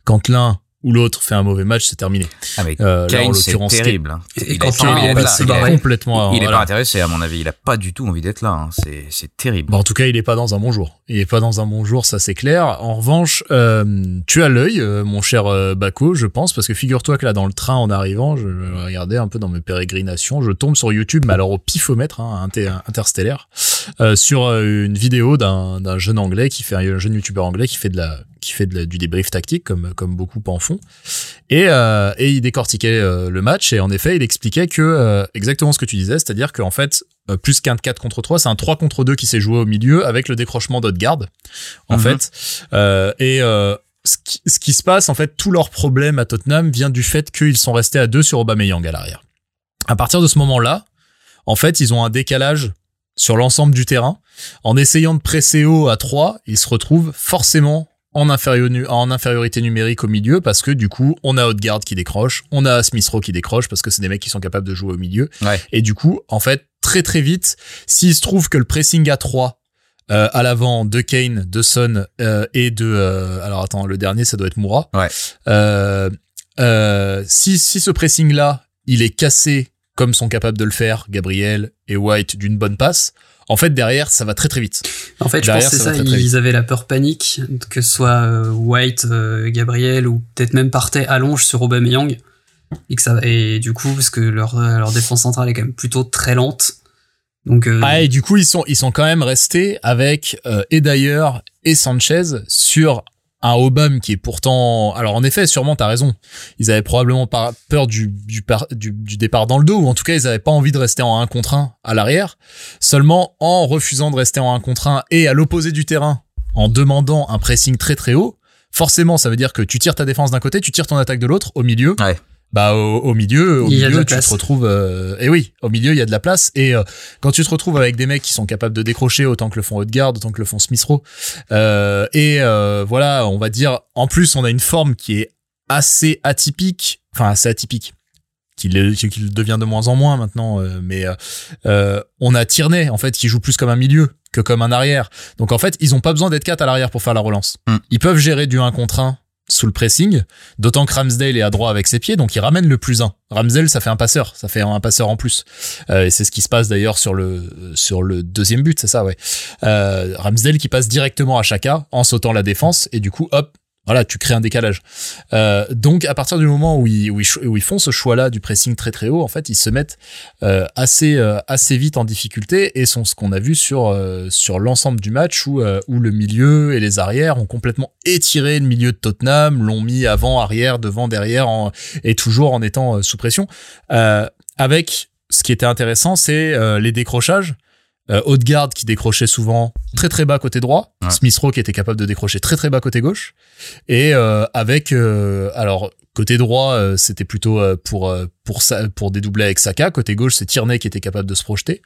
quand l'un ou l'autre fait un mauvais match, c'est terminé. Ah mais euh, Kane, c'est terrible. Hein. Et, quand il, est, là, complètement. Il, est pas intéressé à mon avis. Il a pas du tout envie d'être là. Hein. C'est c'est terrible. Bon, en tout cas, il est pas dans un bon jour. Il est pas dans un bon jour, ça c'est clair. En revanche, euh, tu as l'œil, euh, mon cher euh, Baco, je pense, parce que figure-toi que là, dans le train en arrivant, je regardais un peu dans mes pérégrinations, je tombe sur YouTube, mais alors au pifomètre, hein, interstellaire, euh, sur une vidéo d'un jeune anglais qui fait un jeune youtubeur anglais qui fait de la qui fait du débrief tactique comme comme beaucoup en font. Et euh, et il décortiquait euh, le match et en effet il expliquait que euh, exactement ce que tu disais c'est-à-dire qu'en fait plus qu'un 4 contre 3 c'est un 3 contre 2 qui s'est joué au milieu avec le décrochement d'Odegaard en mhm. fait. Et ce qui, ce qui se passe en fait tout leur problème à Tottenham vient du fait qu'ils sont restés à deux sur Aubameyang à l'arrière. À partir de ce moment-là en fait ils ont un décalage sur l'ensemble du terrain. En essayant de presser haut à 3, ils se retrouvent forcément en, en infériorité numérique au milieu parce que du coup, on a Odegaard qui décroche, on a Smith Rowe qui décroche parce que c'est des mecs qui sont capables de jouer au milieu. Et du coup, en fait, très très vite, s'il se trouve que le pressing à 3 euh, à l'avant de Kane, de Son euh, et de euh, alors attends le dernier ça doit être Moura. Ouais. si si ce pressing là il est cassé comme sont capables de le faire Gabriel et White d'une bonne passe, en fait derrière ça va très très vite. En fait, je pense que c'est ça, ils avaient la peur panique que ce soit euh, White, euh, Gabriel ou peut-être même partait allonge sur Aubameyang et que ça et du coup parce que leur euh, leur défense centrale est quand même plutôt très lente. Donc ah, et du coup ils sont ils sont quand même restés avec et d'ailleurs et Sanchez sur un Obama qui est pourtant alors en effet sûrement t'as raison. Ils avaient probablement peur du départ dans le dos ou en tout cas ils avaient pas envie de rester en 1 contre 1 à l'arrière. Seulement en refusant de rester en 1 contre 1 et à l'opposé du terrain en demandant un pressing très très haut forcément ça veut dire que tu tires ta défense d'un côté tu tires ton attaque de l'autre au milieu bah au, milieu au milieu tu te retrouves euh, et oui au milieu il y a de la place. Et euh, quand tu te retrouves avec des mecs qui sont capables de décrocher autant que le font Haute-Garde autant que le font Smith euh, et euh, voilà on va dire en plus on a une forme qui est assez atypique enfin assez atypique qu'il devient de moins en moins maintenant mais on a Tierney en fait qui joue plus comme un milieu que comme un arrière. Donc en fait ils ont pas besoin d'être quatre à l'arrière pour faire la relance. Mm. ils peuvent gérer du 1 contre 1 sous le pressing, d'autant que Ramsdale est à droit avec ses pieds, donc il ramène le plus 1. Ramsdale, ça fait un passeur, ça fait un passeur en plus. Euh, et c'est ce qui se passe d'ailleurs sur le sur le deuxième but, c'est ça, ouais. Euh, Ramsdale qui passe directement à Chaka en sautant la défense, et du coup, hop, voilà, tu crées un décalage. Euh, donc à partir du moment où ils, où ils, font ce choix-là du pressing très très haut, en fait, ils se mettent euh, assez euh, assez vite en difficulté et sont ce qu'on a vu sur euh, sur l'ensemble du match où euh, où le milieu et les arrières ont complètement étiré le milieu de Tottenham, l'ont mis avant, arrière, devant, derrière, en, et toujours en étant sous pression. avec ce qui était intéressant, c'est les décrochages euh, qui décrochait souvent très très bas côté droit, Smith Rowe qui était capable de décrocher très très bas côté gauche, et euh, avec euh, alors côté droit euh, c'était plutôt pour pour ça pour dédoubler avec Saka, côté gauche c'est Tierney qui était capable de se projeter,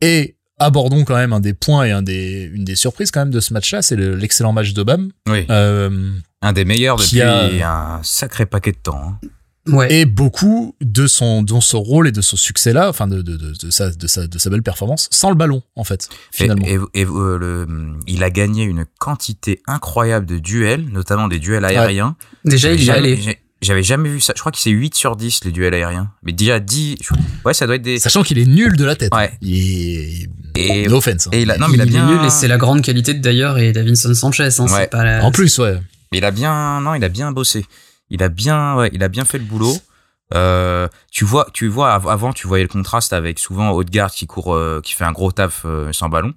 et abordons quand même un des points et un des une des surprises quand même de ce match-là, c'est l'excellent match d'Obama. Oui. un des meilleurs depuis un sacré paquet de temps. Hein. Ouais. Et beaucoup de son, de son rôle et de son succès-là, enfin de, de, de, de, sa, de, sa, de sa belle performance, sans le ballon, en fait, finalement. Et, et, euh, le, il a gagné une quantité incroyable de duels, notamment des duels aériens. Déjà, il y allé. J'avais jamais vu ça. Je crois que c'est 8 sur 10 les duels aériens. Mais déjà 10. Ouais, ça doit être des. Sachant qu'il est nul de la tête. Ouais. Il est. Et, no offense. Hein. Et il a, non, mais il, a bien. Est nul et c'est la grande qualité d'ailleurs et Davinson Sanchez. Hein, ouais. pas la... En plus, ouais. Mais il a bien. Non, il a bien bossé. Il a bien. Ouais, il a bien fait le boulot. Euh, tu vois, tu vois, avant, tu voyais le contraste avec souvent Haute-Garde qui court, euh, qui fait un gros taf euh, sans ballon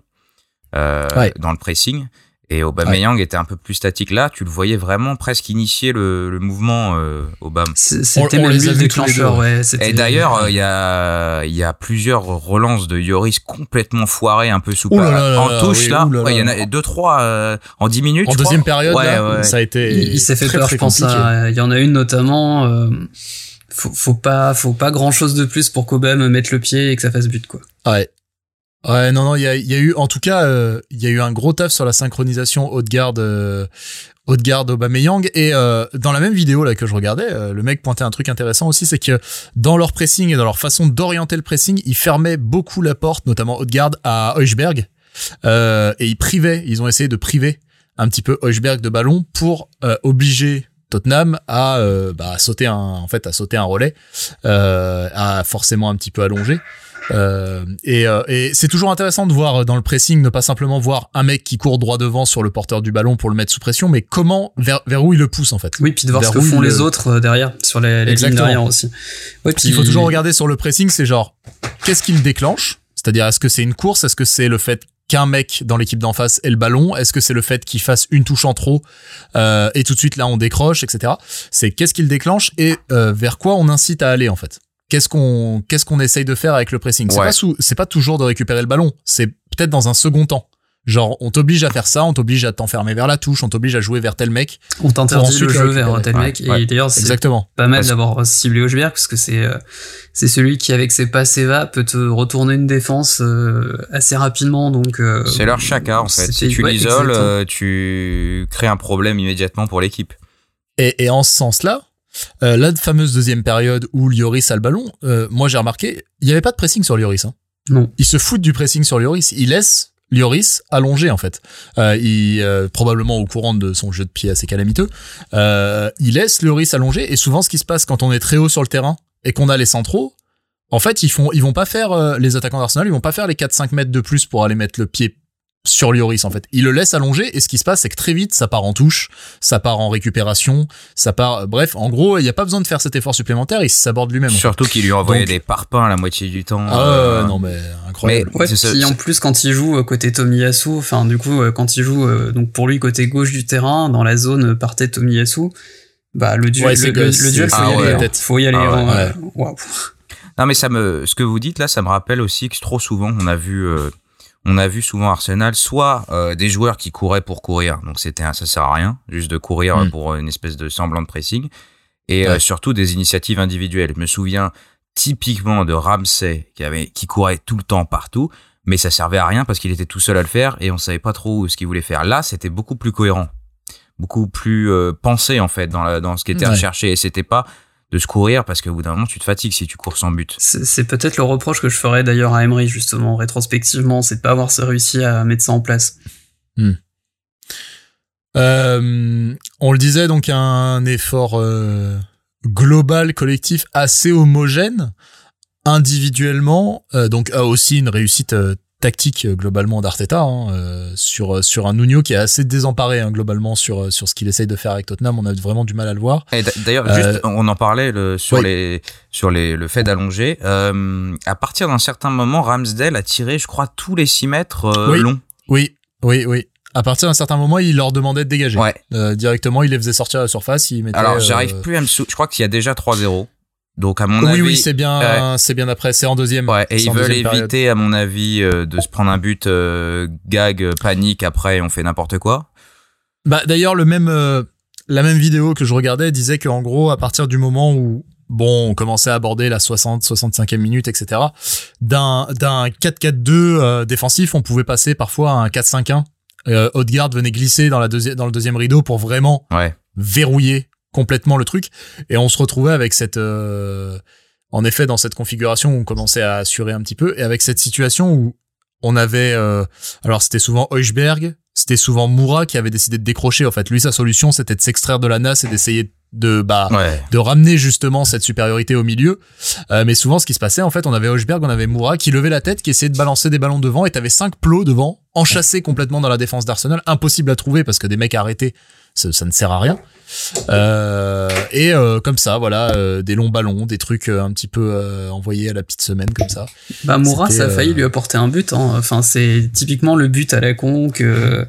dans le pressing. Et Aubameyang était un peu plus statique là. Tu le voyais vraiment presque initier le, le mouvement euh, Aubame. C'était même le déclencheur, ouais. Et d'ailleurs, il y a il y a plusieurs relances de Yoris complètement foirées, un peu sous en touche là. Il y en a deux trois en dix minutes. En deuxième période, là, ça a été. Il, s'est fait peur, je pense. Il y en a une notamment faut, faut pas faut pas grand chose de plus pour qu'Obama mette le pied et que ça fasse but quoi. Ouais. Ouais, non, non, il y a, y a, eu, en tout cas, euh, il y a eu un gros taf sur la synchronisation haute garde, euh, haute garde Aubameyang. Et euh, dans la même vidéo là que je regardais, euh, le mec pointait un truc intéressant aussi, c'est que dans leur pressing et dans leur façon d'orienter le pressing, ils fermaient beaucoup la porte, notamment haute garde à Heusberg, et ils privaient, ils ont essayé de priver un petit peu Heusberg de ballon pour obliger Tottenham euh, bah, sauté un en fait a sauté un relais euh, a forcément un petit peu allongé euh, et, euh, et c'est toujours intéressant de voir dans le pressing ne pas simplement voir un mec qui court droit devant sur le porteur du ballon pour le mettre sous pression mais comment vers, vers où il le pousse en fait. Oui puis de voir ce que font les autres derrière sur les, les lignes derrière aussi. Ouais, puis il faut toujours regarder sur le pressing c'est genre qu'est-ce qui le déclenche? C'est-à-dire est-ce que c'est une course? Est-ce que c'est le fait qu'un mec dans l'équipe d'en face ait le ballon? Est-ce que c'est le fait qu'il fasse une touche en trop euh, et tout de suite là on décroche, etc. C'est qu'est-ce qu'il déclenche et euh, vers quoi on incite à aller en fait Qu'est-ce qu'on qu'est-ce qu'on essaye de faire avec le pressing? C'est pas c'est pas toujours de récupérer le ballon, c'est peut-être dans un second temps. Genre, on t'oblige à faire ça, on t'oblige à t'enfermer vers la touche, on t'oblige à jouer vers tel mec. On t'interdit le jeu vers tel mec. et d'ailleurs, c'est pas mal d'avoir ciblé Hochberg parce que c'est euh, c'est celui qui, avec ses passes va, peut te retourner une défense euh, assez rapidement. Donc euh, c'est leur chacun en fait. Si tu l'isoles, tu crées un problème immédiatement pour l'équipe. Et, et en ce sens-là, euh, la fameuse deuxième période où Lloris a le ballon, moi j'ai remarqué, il n'y avait pas de pressing sur Lloris. Hein. Non. Il se fout du pressing sur Lloris. Il laisse Lloris allongé en fait. Euh, il euh, probablement au courant de son jeu de pied assez calamiteux. Euh, il laisse Lloris allongé et souvent ce qui se passe quand on est très haut sur le terrain et qu'on a les centraux, en fait ils font ils vont pas faire euh, les attaquants d'Arsenal, ils vont pas faire les 4-5 mètres de plus pour aller mettre le pied sur Lloris en fait. Il le laisse allonger et ce qui se passe c'est que très vite ça part en touche, ça part en récupération, ça part bref, en gros, il n'y a pas besoin de faire cet effort supplémentaire, il s'aborde lui-même. Surtout qu'il lui envoyait des parpaings la moitié du temps. Ah euh... non mais incroyable. Mais, ouais, en plus quand il joue côté Tomiyasu, enfin du coup euh, quand il joue euh, donc pour lui côté gauche du terrain dans la zone partait Tomiyasu, bah le duel le, le, duel faut, y aller, hein. faut y aller, ah Non mais ça me ce que vous dites là, ça me rappelle aussi que trop souvent on a vu euh, on a vu souvent Arsenal soit euh, des joueurs qui couraient pour courir, donc c'était ça sert à rien, juste de courir mm. pour une espèce de semblant de pressing, et euh, surtout des initiatives individuelles. Je me souviens typiquement de Ramsey qui avait qui courait tout le temps partout, mais ça servait à rien parce qu'il était tout seul à le faire et on savait pas trop ce qu'il voulait faire. Là, c'était beaucoup plus cohérent, beaucoup plus euh, pensé en fait dans dans ce qui était recherché et c'était pas de se courir parce qu'au bout d'un moment tu te fatigues si tu cours sans but. C'est peut-être le reproche que je ferais d'ailleurs à Emery justement rétrospectivement, c'est de pas avoir réussi à mettre ça en place. Hmm. Euh, on le disait donc un effort euh, global collectif assez homogène individuellement euh, donc aussi une réussite tactique euh, globalement d'Arteta hein, euh, sur sur un Nuno qui est assez désemparé hein, globalement sur euh, sur ce qu'il essaye de faire avec Tottenham on a vraiment du mal à le voir d'ailleurs juste on en parlait le, sur les sur les le fait d'allonger à partir d'un certain moment Ramsdale a tiré je crois tous les 6 mètres oui. longs oui oui oui à partir d'un certain moment, il leur demandait de dégager. Ouais. directement, il les faisait sortir à la surface. Il mettait, Alors, j'arrive plus à me sou... Je crois qu'il y a déjà 3-0. Donc à mon oui, avis, oui, c'est bien, c'est bien après, c'est en deuxième. Ouais, et ils veulent éviter, à mon avis, euh, de se prendre un but euh, gag, euh, panique. Après, on fait n'importe quoi. Bah d'ailleurs, le même, la même vidéo que je regardais disait qu'en gros, à partir du moment où bon, on commençait à aborder la 60, 65e minute, etc. D'un d'un 4-4-2 défensif, on pouvait passer parfois à un 4-5-1. Euh, Odegaard venait glisser dans la deuxième dans le deuxième rideau pour vraiment ouais. verrouiller complètement le truc. Et on se retrouvait avec cette euh, en effet dans cette configuration où on commençait à assurer un petit peu et avec cette situation où on avait euh, alors c'était souvent Heuchberg c'était souvent Moura qui avait décidé de décrocher. En fait lui sa solution c'était de s'extraire de la NAS et d'essayer de bah de ramener justement cette supériorité au milieu. Euh, mais souvent ce qui se passait en fait on avait Hochberg on avait Moura qui levait la tête qui essayait de balancer des ballons devant et t'avais cinq plots devant enchâssés complètement dans la défense d'Arsenal. Impossible à trouver parce que des mecs arrêtés ça, ça ne sert à rien euh, et euh, comme ça, voilà, euh, des longs ballons, des trucs un petit peu envoyés à la petite semaine comme ça. Bah Moura, ça a failli lui apporter un but. Hein. Enfin, c'est typiquement le but à la con que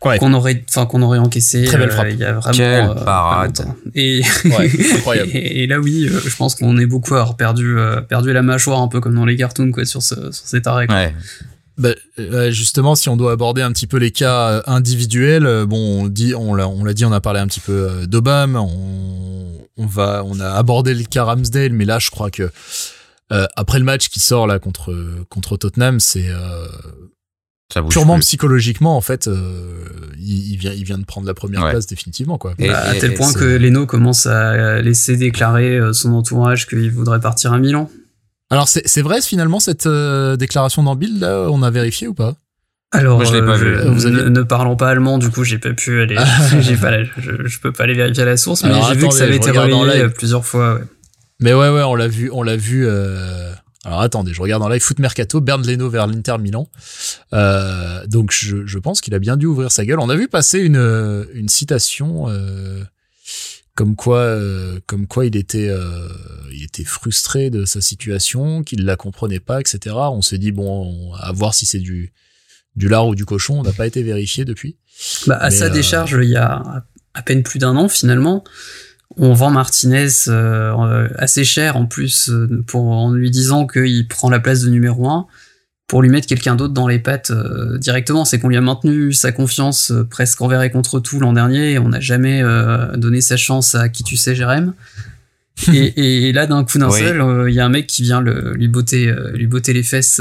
qu'on aurait, enfin qu'on aurait encaissé. Très belle frappe. Il y a vraiment Quelle parade. Et, <laughs> incroyable. et, là oui, je pense qu'on est beaucoup à avoir perdu, perdu la mâchoire un peu comme dans les cartoons quoi sur, ce, sur cet arrêt. Quoi. Ouais. Bah, euh, justement, si on doit aborder un petit peu les cas euh, individuels, euh, bon, on dit, on l'a, on l'a dit, on a parlé un petit peu d'Obama, on, on va, on a abordé le cas Ramsdale, mais là, je crois que après le match qui sort là contre contre Tottenham, c'est purement psychologiquement en fait, il, vient, il vient de prendre la première place définitivement quoi. Bah, à tel point que Leno commence à laisser déclarer son entourage qu'il voudrait partir à Milan. Alors c'est vrai finalement cette euh, déclaration d'Ambil là, on a vérifié ou pas? Alors, je, pas vu. Vous ne, parlant pas allemand, du coup, j'ai pas pu aller. <laughs> j'ai pas, je, je, peux pas aller vérifier la source, mais j'ai vu que ça avait été relayé plusieurs fois. Ouais. Mais ouais, ouais, on l'a vu, on l'a vu. Euh... Alors attendez, je regarde en live Foot Mercato, Bernd Leno vers l'Inter Milan. Euh, donc je, je pense qu'il a bien dû ouvrir sa gueule. On a vu passer une, une citation euh, comme quoi, euh, comme quoi il était, euh, il était frustré de sa situation, qu'il la comprenait pas, etc. On s'est dit bon, à voir si c'est du du lard ou du cochon. On n'a pas été vérifié depuis. Bah, à sa euh, décharge, il y a à peine plus d'un an finalement. On vend Martinez assez cher en plus pour en lui disant qu'il prend la place de numéro 1 pour lui mettre quelqu'un d'autre dans les pattes euh, directement. C'est qu'on lui a maintenu sa confiance euh, presque envers et contre tout l'an dernier et on n'a jamais euh, donné sa chance à qui tu sais, Jérém. <laughs> et, et, là, d'un coup d'un seul, il y a un mec qui vient le, lui botter, lui botter les fesses.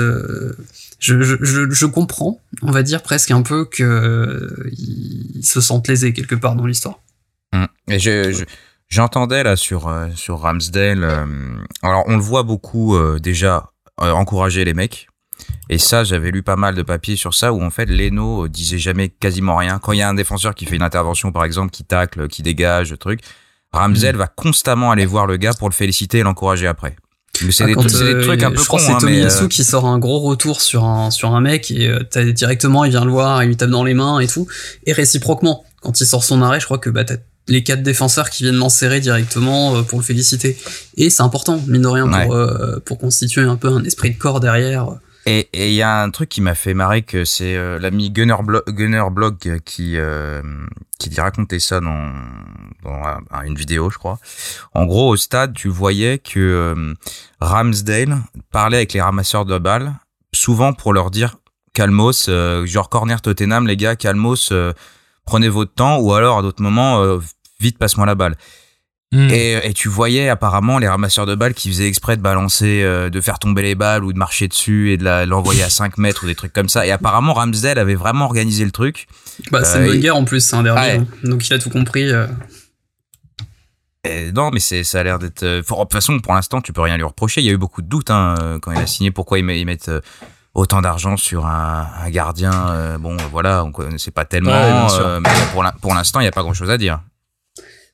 Je, je, je, comprends, on va dire presque un peu que il se sente lésé quelque part dans l'histoire. Hum. Et je, j'entendais là sur sur Ramsdale. alors on le voit beaucoup déjà encourager les mecs et ça, j'avais lu pas mal de papiers sur ça où en fait Leno euh, disait jamais quasiment rien. Quand il y a un défenseur qui fait une intervention par exemple, qui tacle, qui dégage, le truc, Ramsel mm. va constamment aller voir le gars pour le féliciter et l'encourager après. c'est des, trucs un peu Je crois c'est Tomiyasu qui sort un gros retour sur un sur un mec et t'as directement il vient le voir, il lui tape dans les mains et tout. Et réciproquement, quand il sort son arrêt, je crois que bah t'as les quatre défenseurs qui viennent l'enserrer directement pour le féliciter. Et c'est important, mine de rien, pour, pour constituer un peu un esprit de corps derrière. Et il y a un truc qui m'a fait marrer que c'est euh, l'ami Gunner, Gunner Blog qui euh, qui dit raconter ça dans, dans une vidéo, je crois. En gros, au stade, tu voyais que euh, Ramsdale parlait avec les ramasseurs de balles, souvent pour leur dire calmos, genre corner Tottenham, les gars, calmos, prenez votre temps, ou alors à d'autres moments, vite passe-moi la balle. Hmm. Et, tu voyais apparemment les ramasseurs de balles qui faisaient exprès de balancer, euh, de faire tomber les balles ou de marcher dessus et de l'envoyer à 5 mètres ou des trucs comme ça. Et apparemment Ramsdale avait vraiment organisé le truc. Bah, c'est une bonne guerre en plus, c'est un derby. Hein. Donc il a tout compris. Euh. non, mais c'est ça a l'air d'être. Euh, de toute façon, pour l'instant, tu peux rien lui reprocher. Il y a eu beaucoup de doutes hein, quand il a signé. Pourquoi ils mettent autant d'argent sur un, gardien Bon, voilà, on connaissait pas tellement. mais pour l'instant, il n'y a pas grand chose à dire.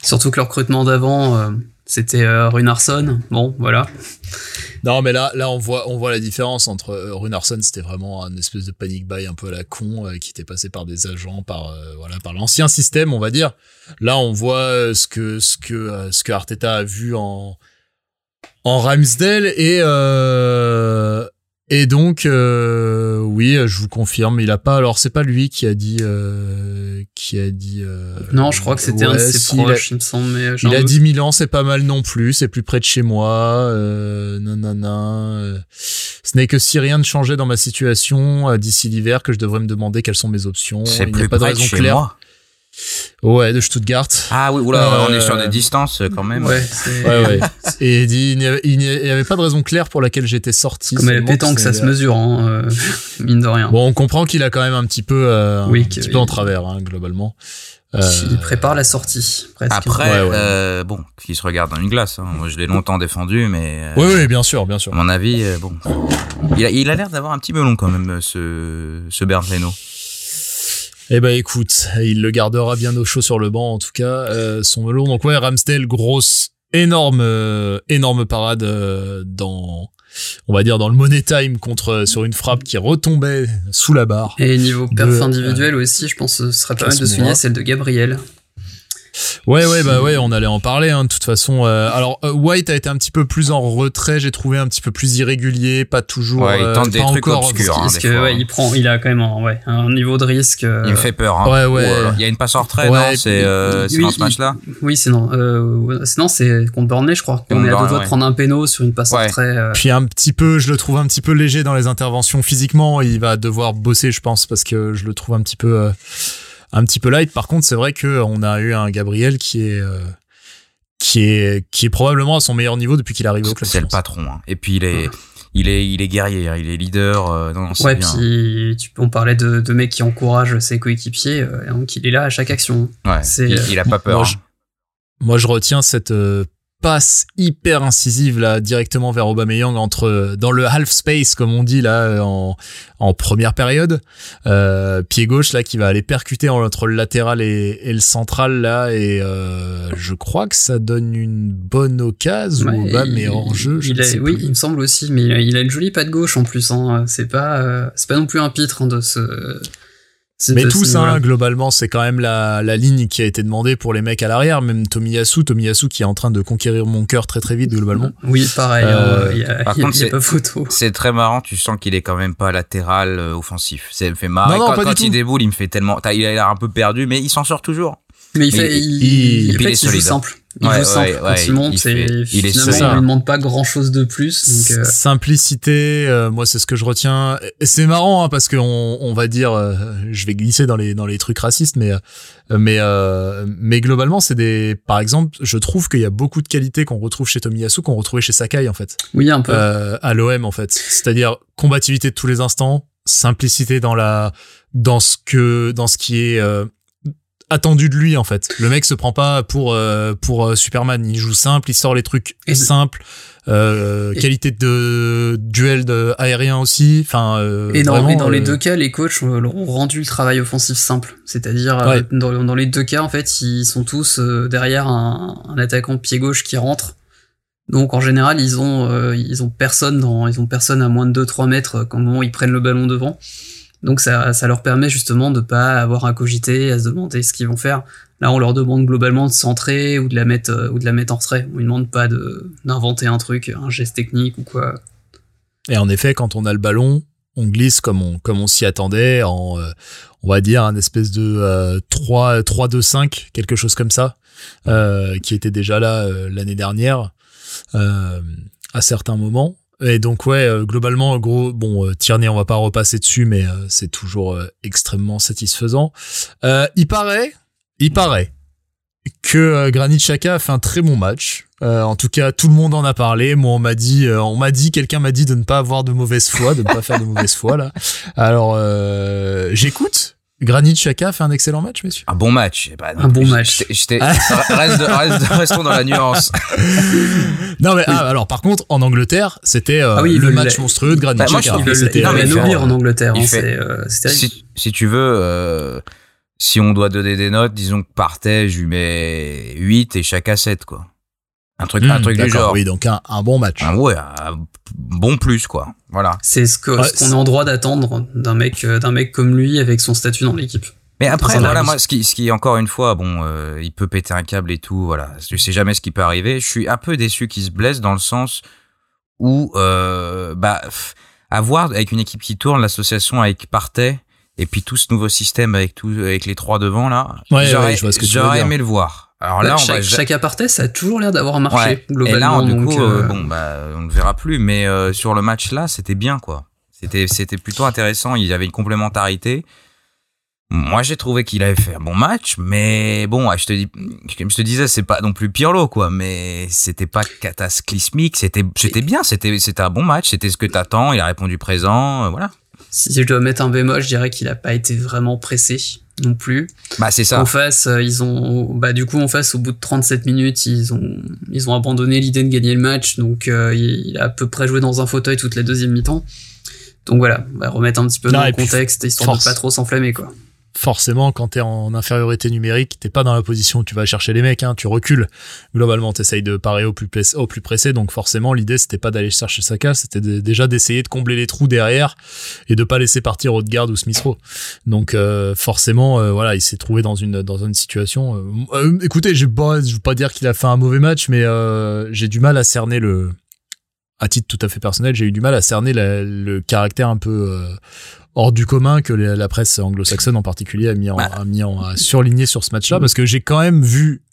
Surtout que le recrutement d'avant, euh, c'était euh, Runarsson. Bon, voilà. Non, mais là, là, on voit, on voit la différence entre euh, Runarsson, c'était vraiment un espèce de panic buy un peu à la con, qui était passé par des agents, par voilà, par l'ancien système, on va dire. Là, on voit ce que, ce que, ce que Arteta a vu en en Ramsdale et et donc, euh, oui, je vous confirme, il a pas. Alors, c'est pas lui qui a dit, euh, qui a dit. Euh, non, je crois que c'était un de ses proches, il, me semble. Mais il a dit Milan, c'est pas mal non plus. C'est plus près de chez moi. Euh, nanana. Ce n'est que si rien ne changeait dans ma situation d'ici l'hiver que je devrais me demander quelles sont mes options. C'est plus pas de raison claire. Moi. Ouais, de Stuttgart. Ah oui, oula, on est sur des euh, distances euh, quand même. Ouais, ouais, ouais. <laughs> Et il n'y avait, avait, pas de raison claire pour laquelle j'étais sorti. Comme elle pétanque, ça se mesure, hein, euh, mine de rien. Bon, on comprend qu'il a quand même un petit peu, un petit peu en travers, hein, globalement. Il prépare la sortie. Presque. Après, bon, qui se regarde dans une glace. Hein. Moi, je l'ai longtemps défendu, mais. oui, oui, bien sûr, bien sûr. À mon avis, bon, il a, il a l'air d'avoir un petit melon quand même, ce, ce. Eh ben écoute, il le gardera bien au chaud sur le banc en tout cas, euh, son melon. Donc ouais, Ramsdale, grosse, énorme, euh, énorme parade euh, dans, on va dire dans le money time contre sur une frappe qui retombait sous la barre. Et niveau perf individuel aussi, je pense que ce serait pas mal de souligner celle de Gabriel. Ouais, ouais, bah ouais, on allait en parler. Hein, de toute façon, euh, alors euh, White a été un petit peu plus en retrait. J'ai trouvé un petit peu plus irrégulier, pas toujours. Ouais, il tente euh, des trucs encore, obscurs. Hein, que, ouais, il prend, il a quand même un, ouais, un niveau de risque. Il me fait peur. Hein. Ouais, ouais. il y a une passe en retrait, non C'est oui, dans ce match-là? Oui, c'est non. sinon, c'est contre Burnley, je crois. On est à deux doigts de prendre un péno sur une passe en retrait. Puis un petit peu, je le trouve un petit peu léger dans les interventions physiquement. Il va devoir bosser, je pense, parce que je le trouve un petit peu un petit peu light. Par contre, c'est vrai que on a eu un Gabriel qui est euh, qui est qui est probablement à son meilleur niveau depuis qu'il est arrivé au club. C'est le patron. Hein. Et puis il est il est il est guerrier, hein. il est leader. Euh, non, ouais, puis tu, on parlait de, de mecs qui encouragent ses coéquipiers, euh, donc il est là à chaque action. Ouais, il, il, a pas peur. Moi, je, hein. moi, je retiens cette passe hyper incisive là directement vers Aubameyang entre dans le half space comme on dit là en, en première période euh, pied gauche là qui va aller percuter entre le latéral et, et le central là et euh, je crois que ça donne une bonne occasion ouais, Aubame est hors jeu il a, oui il me semble aussi mais il a une jolie patte gauche en plus hein. c'est pas euh, c'est pas non plus un pitre hein, de ce mais tout ça, globalement, c'est quand même la, la ligne qui a été demandée pour les mecs à l'arrière. Même Tomiyasu, Tomiyasu qui est en train de conquérir mon cœur très très vite, globalement. Oui, pareil. Euh, il y a, par contre, pas photo. C'est très marrant. Tu sens qu'il est quand même pas latéral euh, offensif. Ça me fait marrer. Non, quand, quand il déboule, il me fait tellement. Il a l'air un peu perdu, mais il s'en sort toujours. Mais il fait, il, il, il, il solide. simple. Il ouais, simple ouais, quand il monte et il est finalement il ne demande pas grand chose de plus. Donc, euh... Simplicité, euh, moi c'est ce que je retiens. C'est marrant hein, parce qu'on on va dire, euh, je vais glisser dans les dans les trucs racistes, mais euh, mais mais globalement c'est des, par exemple, je trouve qu'il y a beaucoup de qualités qu'on retrouve chez Tomiyasu qu'on retrouvait chez Sakai en fait. Oui un peu. à l'OM en fait, c'est-à-dire combativité de tous les instants, simplicité dans la dans ce que dans ce qui est attendu de lui en fait. Le mec se prend pas pour euh, pour euh, Superman, il joue simple, il sort les trucs simples. Euh, qualité de duel de aérien aussi. Enfin, euh, et dans, dans les deux cas, les coachs ont rendu le travail offensif simple. C'est-à-dire dans, dans, les deux cas, en fait, ils sont tous derrière un, un, attaquant pied gauche qui rentre Donc en général, ils ont euh, ils ont personne dans ils ont personne à moins de 2-3 mètres quand moment ils prennent le ballon devant. Donc ça, leur permet justement de pas avoir à cogiter, à se demander ce qu'ils vont faire. Là, on leur demande globalement de centrer ou de la mettre euh, ou de la mettre en retrait. On ne demande pas d'inventer un truc, un geste technique ou quoi. Et en effet, quand on a le ballon, on glisse comme on s'y attendait en euh, on va dire un espèce de 3 3 2 5 quelque chose comme ça euh, qui était déjà là l'année dernière euh, à certains moments. Et donc ouais, euh, globalement, gros, bon, euh, Tierney, on va pas repasser dessus, mais c'est toujours extrêmement satisfaisant. il paraît, il paraît que Granit Xhaka a fait un très bon match. en tout cas, tout le monde en a parlé. Moi, on m'a dit, on m'a dit, quelqu'un m'a dit de ne pas avoir de mauvaise foi, de ne pas faire de mauvaise foi là. Alors, j'écoute. Granit Xhaka fait un excellent match, messieurs. Un bon match. un bon match. <laughs> restons dans la nuance. <laughs> non mais ah, alors par contre en Angleterre c'était euh, ah oui, le match monstrueux de Granit bah, Xhaka. C'était non mais faire, en Angleterre. Hein, euh, si, si, tu veux, euh, si on doit donner des notes, disons que Partey, je lui mets 8 et Xhaka 7 quoi. Un truc, un hmm, truc du genre. Oui, donc un, un bon match. Un, ouais, un bon plus, quoi. Voilà. C'est ce qu'on est en droit d'attendre d'un mec, euh, d'un mec comme lui avec son statut dans l'équipe. Mais après, voilà, moi, ce qui, ce qui, encore une fois, bon, euh, il peut péter un câble et tout, voilà. Je sais jamais ce qui peut arriver. Je suis un peu déçu qu'il se blesse dans le sens où, euh, bah, avoir avec une équipe qui tourne, l'association avec Partey, et puis tout ce nouveau système avec tout, avec les trois devant là, ouais, j'aurais aimé le voir. Alors là, chaque, va... chaque aparté, ça a toujours l'air d'avoir marché globalement. Et là, du coup, euh, euh, bon, bah, on ne verra plus. Mais euh, sur le match là, c'était bien, quoi. C'était, c'était plutôt intéressant. Il y avait une complémentarité. Moi, j'ai trouvé qu'il avait fait un bon match, mais bon, je te dis, comme je te disais, c'est pas non plus Pirlo, quoi. Mais c'était pas cataclysmique. C'était, c'était bien. C'était, c'était un bon match. C'était ce que t'attends. Il a répondu présent. voilà. Si je dois mettre un bémol, je dirais qu'il a pas été vraiment pressé non plus. Bah c'est ça. En face, euh, ils ont bah du coup en face au bout de 37 minutes, ils ont ils ont abandonné l'idée de gagner le match donc euh, il a à peu près joué dans un fauteuil toute la deuxième mi-temps. Donc voilà, on va remettre un petit peu dans le contexte histoire de pas trop s'enflammer quoi forcément, quand t'es en infériorité numérique, t'es pas dans la position où tu vas chercher les mecs, hein, tu recules. Globalement, t'essayes de parer au plus, au plus pressé, donc forcément, l'idée, c'était pas d'aller chercher Saka, c'était déjà d'essayer de combler les trous derrière et de pas laisser partir Haute-Garde ou Smith. Donc, euh, forcément, euh, voilà, il s'est trouvé dans une, dans une situation... Euh, écoutez, je veux pas dire qu'il a fait un mauvais match, mais j'ai du mal à cerner le... À titre tout à fait personnel, j'ai eu du mal à cerner le caractère un peu hors du commun que la presse anglo-saxonne en particulier a mis en, bah. a mis en a surligné sur ce match-là parce que j'ai quand même vu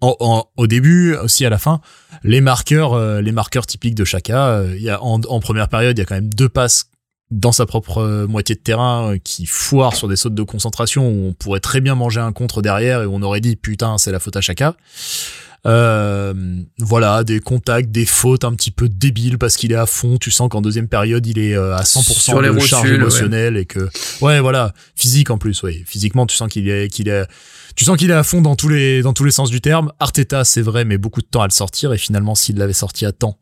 au début aussi à la fin les marqueurs euh, les marqueurs typiques de Chaka euh, il y a en, première période il y a quand même deux passes dans sa propre euh, moitié de terrain qui foirent sur des sautes de concentration où on pourrait très bien manger un contre derrière et on aurait dit putain c'est la faute à Chaka voilà, des contacts, des fautes un petit peu débiles parce qu'il est à fond. Tu sens qu'en deuxième période, il est euh, à 100% Sur de charge émotionnelle et que, ouais, voilà, physique en plus, ouais. Physiquement, tu sens qu'il est, qu'il est, tu sens qu'il est à fond dans tous les, dans tous les sens du terme. Arteta, c'est vrai, mais beaucoup de temps à le sortir et finalement, s'il l'avait sorti à temps,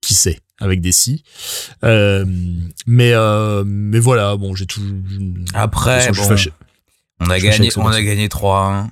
qui sait avec des si. Euh, mais euh, mais voilà, bon, j'ai tout. Après, bon, on a gagné, on a gagné 3-1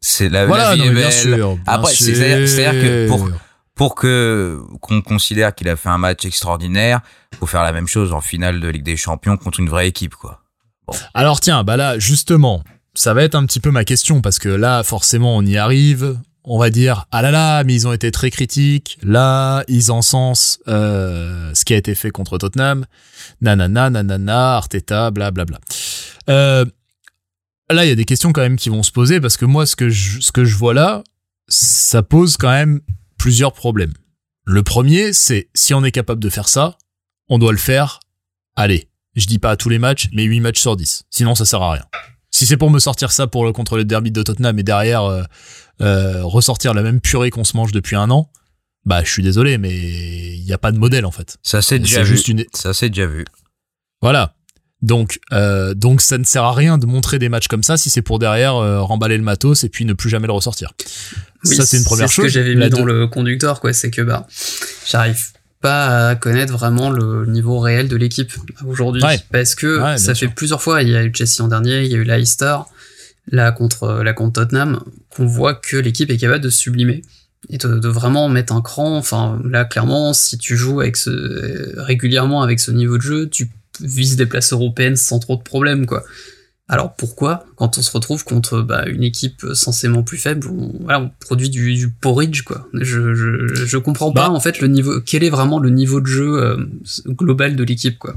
c'est la, voilà, vie est belle. Après, c'est-à-dire que pour pour que qu'on considère qu'il a fait un match extraordinaire, faut faire la même chose en finale de Ligue des Champions contre une vraie équipe, quoi. Bon. Alors tiens, bah là justement, ça va être un petit peu ma question parce que là forcément on y arrive. On va dire ah là là, mais ils ont été très critiques. Là, ils encensent euh, ce qui a été fait contre Tottenham. Nanana, nanana, Arteta, bla bla bla. Euh, là, il y a des questions quand même qui vont se poser parce que moi, ce que je, ce que je vois là, ça pose quand même plusieurs problèmes. Le premier, c'est si on est capable de faire ça, on doit le faire. Allez, je dis pas à tous les matchs, mais 8 matchs sur 10. Sinon, ça sert à rien. Si c'est pour me sortir ça pour le contre le derby de Tottenham et derrière euh, euh, ressortir la même purée qu'on se mange depuis un an, bah je suis désolé, mais il n'y a pas de modèle en fait. Ça c'est déjà vu. Juste une... Ça c'est déjà vu. Voilà. Donc, euh, donc ça ne sert à rien de montrer des matchs comme ça si c'est pour derrière euh, remballer le matos et puis ne plus jamais le ressortir. ça c'est une première chose. C'est ce que j'avais mis dans le conducteur, quoi. C'est que bah, j'arrive pas à connaître vraiment le niveau réel de l'équipe aujourd'hui parce que ça fait plusieurs fois. Il y a eu Chelsea en dernier, il y a eu Leicester, là contre la contre Tottenham, qu'on voit que l'équipe est capable de sublimer. et de, vraiment mettre un cran. Enfin, là, clairement, si tu joues avec ce, régulièrement avec ce niveau de jeu, tu vises des places européennes sans trop de problèmes, quoi. Alors pourquoi, quand on se retrouve contre bah, une équipe censément plus faible, on, voilà, on produit du, porridge, quoi. Je, je, je comprends pas, bah. en fait, le niveau, quel est vraiment le niveau de jeu euh, global de l'équipe, quoi.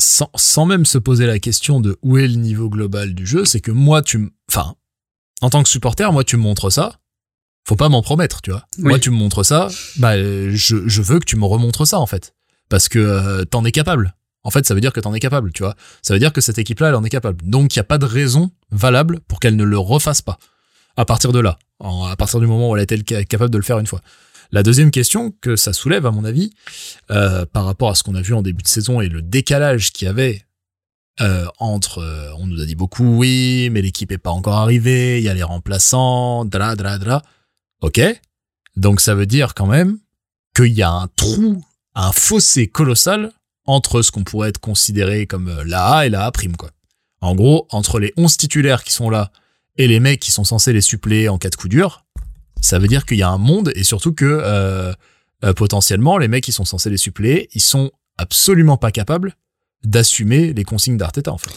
Sans, sans même se poser la question de où est le niveau global du jeu, c'est que moi, tu, enfin, en tant que supporter, moi, tu me montres ça, faut pas m'en promettre, tu vois. Moi, tu me montres ça, bah, je, je veux que tu me remontres ça, en fait. Parce que euh, t'en es capable. En fait, ça veut dire que t'en es capable, tu vois. Ça veut dire que cette équipe-là, elle en est capable. Donc, il n'y a pas de raison valable pour qu'elle ne le refasse pas. À partir de là. à partir du moment où elle été capable de le faire une fois. La deuxième question que ça soulève, à mon avis, euh, par rapport à ce qu'on a vu en début de saison et le décalage qu'il y avait euh, entre, euh, on nous a dit beaucoup, oui, mais l'équipe est pas encore arrivée, il y a les remplaçants, dra dra dra. Ok. Donc ça veut dire quand même qu'il y a un trou, un fossé colossal entre ce qu'on pourrait être considéré comme euh, la A et la A prime, quoi. En gros, entre les 11 titulaires qui sont là et les mecs qui sont censés les suppléer en cas de coup dur, ça veut dire qu'il y a un monde et surtout que euh, euh, potentiellement les mecs qui sont censés les suppléer, ils sont absolument pas capables d'assumer les consignes d'Arteta en fait.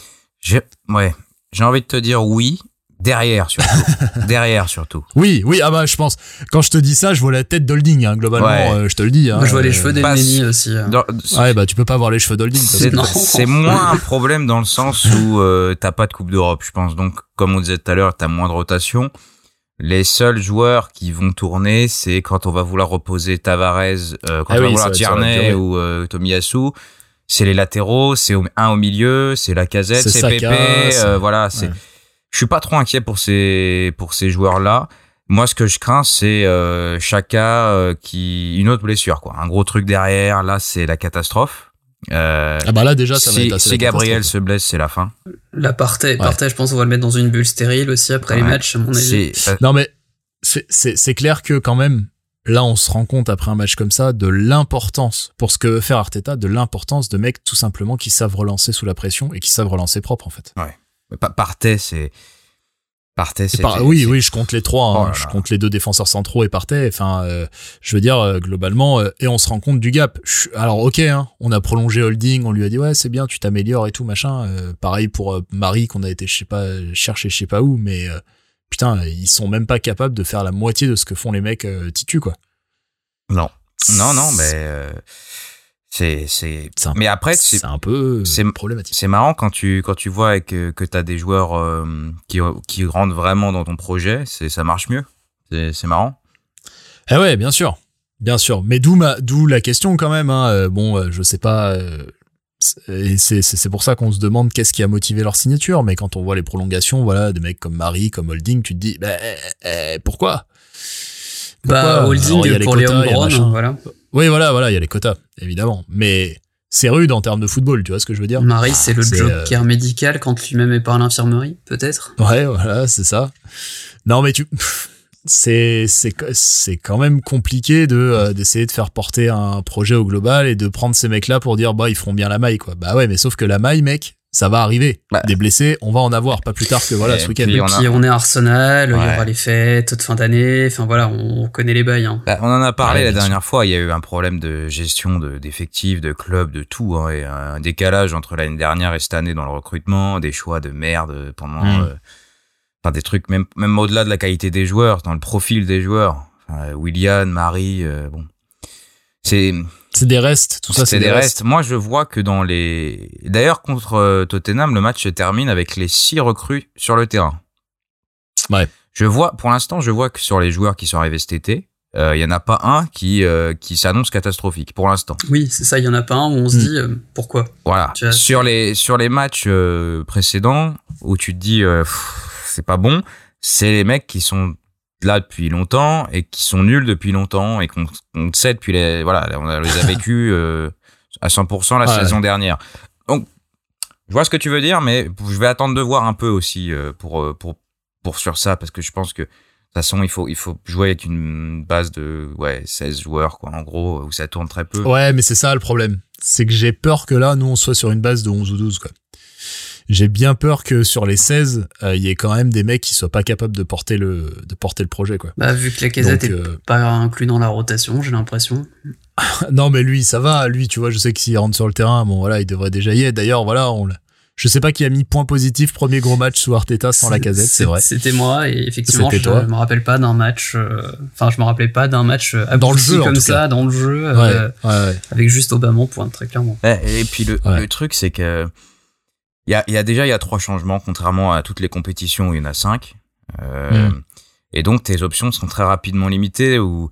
Ouais, j'ai envie de te dire oui, Derrière surtout. <laughs> Derrière surtout. Oui, oui, ah bah je pense. Quand je te dis ça, je vois la tête d'Holding, hein, globalement, euh, je te le dis. Hein, je vois les cheveux d'Elmeni aussi. Hein. ouais, bah tu peux pas voir les cheveux d'Holding. C'est moins un problème dans le sens où euh, t'as pas de Coupe d'Europe, je pense. Donc, comme on disait tout à l'heure, t'as moins de rotation. Les seuls joueurs qui vont tourner, c'est quand on va vouloir reposer Tavares, euh, quand ah on va vouloir Tierney ou euh, Tomiyasu. C'est les latéraux, c'est un au milieu, c'est la casette, c'est Pepe, euh, voilà, c'est je suis pas trop inquiet pour ces pour ces joueurs là. Moi, ce que je crains, c'est euh, Chaka euh, qui une autre blessure, quoi. Un gros truc derrière. Là, c'est la catastrophe. Euh, ah bah là déjà, ça si, va être assez Si Gabriel se blesse, c'est la fin. La partie, je pense, on va le mettre dans une bulle stérile aussi après les matchs, à mon avis. Non mais c'est clair que quand même, là, on se rend compte après un match comme ça de l'importance pour ce que veut faire Arteta, de l'importance de mecs tout simplement qui savent relancer sous la pression et qui savent relancer propre en fait. Ouais. Partey, c'est. Partey, c'est. oui, oui, je compte les trois. Hein. Oh je compte les deux défenseurs centraux et Partey. Enfin, euh, je veux dire, euh, globalement, euh, et on se rend compte du gap. alors, ok, hein, on a prolongé Holding, on lui a dit, ouais, c'est bien, tu t'améliores et tout, machin. pareil pour Marie, qu'on a été, je sais pas, chercher je sais pas où, mais putain, ils sont même pas capables de faire la moitié de ce que font les mecs titus, quoi. Non. Non, non, mais c'est c'est mais après c'est un peu c'est problématique. C'est marrant quand tu quand tu vois que que tu as des joueurs euh, qui qui rentrent vraiment dans ton projet, c'est ça marche mieux. C'est c'est marrant. Eh ouais, bien sûr. Bien sûr, mais d'où ma d'où la question quand même hein. Euh, bon, euh, je sais pas c'est c'est pour ça qu'on se demande qu'est-ce qui a motivé leur signature, mais quand on voit les prolongations, voilà, des mecs comme Marie, comme Holding, tu te dis bah, eh, pourquoi? Bah, holding pour les home voilà. Oui, voilà, voilà, il y a les quotas, évidemment. Mais c'est rude en termes de football, tu vois ce que je veux dire? Marie, c'est le joker euh, médical quand lui-même est pas à l'infirmerie, peut-être? Ouais, voilà, c'est ça. Non, mais tu... C'est, c'est, c'est quand même compliqué de euh, d'essayer de faire porter un projet au global et de prendre ces mecs-là pour dire bah ils feront bien la maille quoi. Bah ouais, mais sauf que la maille, mec, ça va arriver. Bah. Des blessés, on va en avoir, pas plus tard que voilà ce week-end. Et puis on, est Arsenal, il y aura les fêtes de fin d'année, enfin voilà, on connaît les bails. Hein. Bah, on en a parlé la dernière fois, il y a eu un problème de gestion d'effectifs, de, clubs, de tout, hein, et un décalage entre l'année dernière et cette année dans le recrutement, des choix de merde pendant, hmm. euh, enfin des trucs même même au-delà de la qualité des joueurs, dans le profil des joueurs. William, Marie, euh, bon, c'est c'est des restes, tout ça. C'est des, restes. Moi, je vois que dans les. D'ailleurs, contre euh, Tottenham, le match se termine avec les six recrues sur le terrain. Ouais. Je vois, pour l'instant, je vois que sur les joueurs qui sont arrivés cet été, euh, il y en a pas un qui euh, qui s'annonce catastrophique pour l'instant. Oui, c'est ça. Il y en a pas un où on se hmm. dit pourquoi? Voilà. Sur les sur les matchs précédents où tu te dis c'est pas bon, c'est les mecs qui sont là depuis longtemps et qui sont nuls depuis longtemps et qu'on sait depuis les voilà on les a <laughs> vécu euh, à 100% la saison dernière. Donc je vois ce que tu veux dire mais je vais attendre de voir un peu aussi euh, pour euh, pour pour sur ça parce que je pense que de toute façon il faut il faut jouer avec une base de ouais 16 joueurs quoi en gros où ça tourne très peu. Ouais mais c'est ça le problème. C'est que j'ai peur que là nous on soit sur une base de 11 ou 12 quoi j'ai bien peur que sur les 16, il y ait quand même des mecs qui soient pas capables de porter le, de porter le projet, quoi. Bah, vu que la casette est pas inclus dans la rotation, j'ai l'impression. <laughs> non, mais lui, ça va. Lui, tu vois, je sais que s'il rentre sur le terrain, bon, voilà, il devrait déjà y être. D'ailleurs, voilà, on je sais pas qui a mis point positif premier gros match sous Arteta sans la casette, c'est vrai. C'était moi et effectivement je, me rappelle pas d'un match. Euh, enfin, je me rappelais pas d'un match euh, dans le jeu comme ça dans le jeu euh, avec juste Obama point très clairement. Et, puis le, le truc c'est que il y a, y a, déjà il y a trois changements contrairement à toutes les compétitions où il y en a cinq. Euh, hmm. Et donc tes options sont très rapidement limitées ou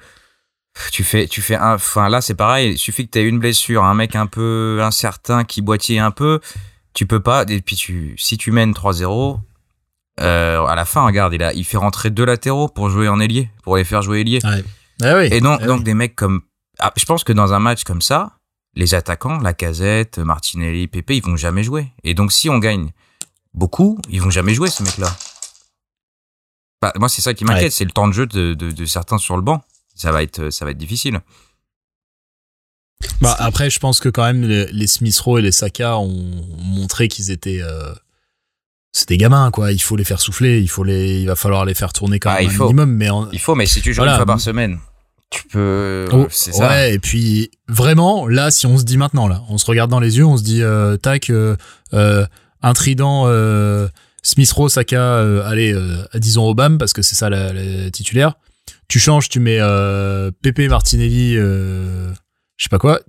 tu fais tu fais un enfin là c'est pareil il suffit que tu aies une blessure un mec un peu incertain qui boitille un peu tu peux pas et puis tu si tu mènes 3-0 euh, à la fin regarde il a il fait rentrer deux latéraux pour jouer en ailier pour les faire jouer ailier ouais. Ah et donc ah donc des mecs comme ah, je pense que dans un match comme ça les attaquants la casette Martinelli Pepe ils vont jamais jouer. Et donc si on gagne beaucoup ils vont jamais jouer ces mecs là bah, moi c'est ça qui m'inquiète c'est le temps de jeu de, de, de certains sur le banc. Ça va être ça va être difficile. Bah, après, je pense que quand même les, Smith Rowe et les Saka ont montré qu'ils étaient euh, c'était gamins quoi. Il faut les faire souffler, il faut les, il va falloir les faire tourner quand ah, même un minimum. Mais il faut, mais si tu joues une fois par semaine, tu peux. Oh, c'est ça. Ouais, et puis vraiment là, si on se dit maintenant là, on se regarde dans les yeux, on se dit euh, tac, euh, euh un trident. Smith Rowe, Saka, allez, disons Obama parce que c'est ça la, la, titulaire. Tu changes, tu mets Pepe Martinelli, je sais pas quoi,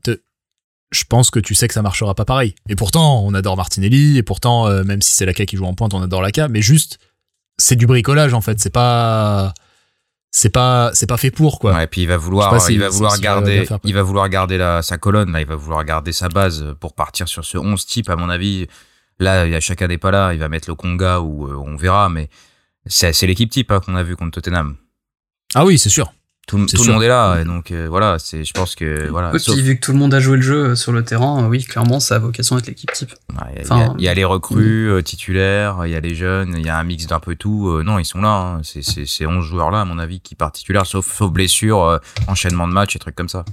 je pense que tu sais que ça marchera pas pareil. Et pourtant, on adore Martinelli, et pourtant, euh, même si c'est Laka qui joue en pointe, on adore Laka, mais juste, c'est du bricolage en fait, c'est pas c'est pas c'est pas fait pour quoi. et puis il va vouloir il va vouloir garder il va vouloir garder la, sa colonne là, il va vouloir garder sa base pour partir sur ce 11 type à mon avis. Là, il y a chacun des pas là, il va mettre le Conga ou euh, on verra mais c'est l'équipe type hein, qu'on a vu contre Tottenham. Ah oui, c'est sûr tout, le monde est là, et donc euh, voilà, c'est, je pense que voilà. vu que tout le monde a joué le jeu euh, sur le terrain, euh, oui, clairement, ça a vocation d'être l'équipe type. Il y, a les recrues titulaires, il y a les jeunes, il y a un mix d'un peu tout. non, ils sont là. Hein. C'est, c'est, c'est 11 joueurs là, à mon avis, qui partent titulaires, sauf, sauf blessure, enchaînement de matchs et trucs comme ça.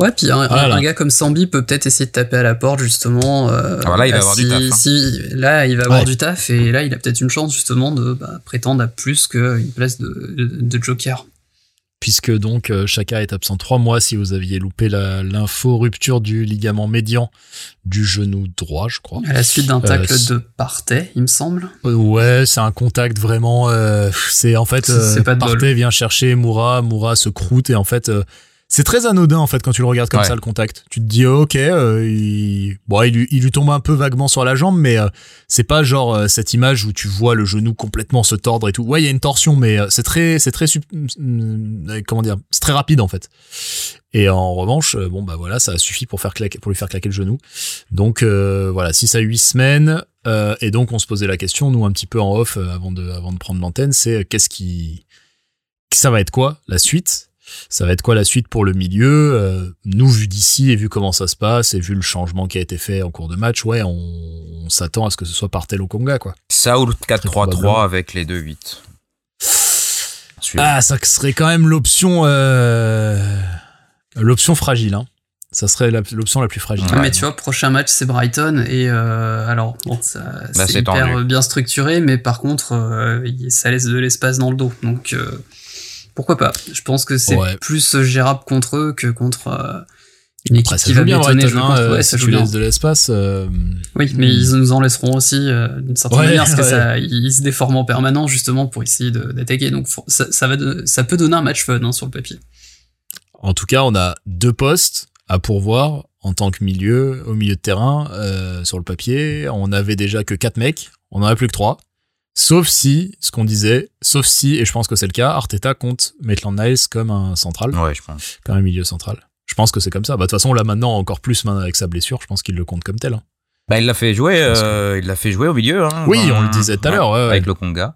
Ouais, puis un, gars comme Sambi peut peut-être essayer de taper à la porte justement. Euh, ah, là, il va avoir du taf. Hein. Si, là, il va avoir du taf et là, il a peut-être une chance justement de bah, prétendre à plus qu'une place de, de joker puisque donc euh, Chaka est absent trois mois si vous aviez loupé l'info rupture du ligament médian du genou droit, je crois. À la suite d'un tacle euh, de Partey, il me semble. Euh, ouais, c'est un contact vraiment. c'est en fait Partey vient chercher Moura, Moura se croûte et en fait c'est très anodin en fait quand tu le regardes comme ça le contact. Tu te dis ok, euh, il... bon il, il, lui tombe un peu vaguement sur la jambe, mais euh, c'est pas genre euh, cette image où tu vois le genou complètement se tordre et tout. Ouais, il y a une torsion, mais c'est très, c'est très, comment dire, c'est très rapide en fait. Et en revanche, bon bah voilà, ça suffit pour faire claquer, pour lui faire claquer le genou. Donc voilà, 6 à 8 semaines. et donc on se posait la question, nous un petit peu en off avant de, avant de prendre l'antenne, c'est qu'est-ce qui, ça va être quoi la suite? Ça va être quoi la suite pour le milieu euh, Nous, vu d'ici et vu comment ça se passe et vu le changement qui a été fait en cours de match, ouais, on, s'attend à ce que ce soit Partel au Conga, quoi. Ça ou le 4-3-3 avec les 2-8. Ah, ça serait quand même l'option euh, l'option fragile, hein. Ça serait l'option la, plus fragile. Mais tu vois, prochain match c'est Brighton et euh, alors bon, c'est hyper bien structuré, mais par contre ça laisse de l'espace dans le dos, donc pourquoi pas Je pense que c'est plus gérable contre eux que contre euh, une équipe qui va bien je pense. Euh, ça tu laisses de l'espace. Euh, oui, mais ils nous en laisseront aussi d'une certaine manière parce que ça, ils se déforment en permanence justement pour essayer d'attaquer. Donc ça, va ça peut donner un match fun hein, sur le papier. En tout cas, on a deux postes à pourvoir en tant que milieu, au milieu de terrain, sur le papier. On avait déjà que quatre mecs, on en a plus que trois. Sauf si, ce qu'on disait, sauf si, et je pense que c'est le cas, Arteta compte Maitland Niles comme un central. Ouais, je pense. Comme un milieu central. Je pense que c'est comme ça. Bah, de toute façon, là, maintenant, encore plus avec sa blessure, je pense qu'il le compte comme tel. Hein. Bah, il l'a fait jouer, euh, il l'a fait jouer au milieu. Hein, oui, on le disait tout à l'heure. Ouais, avec le Conga.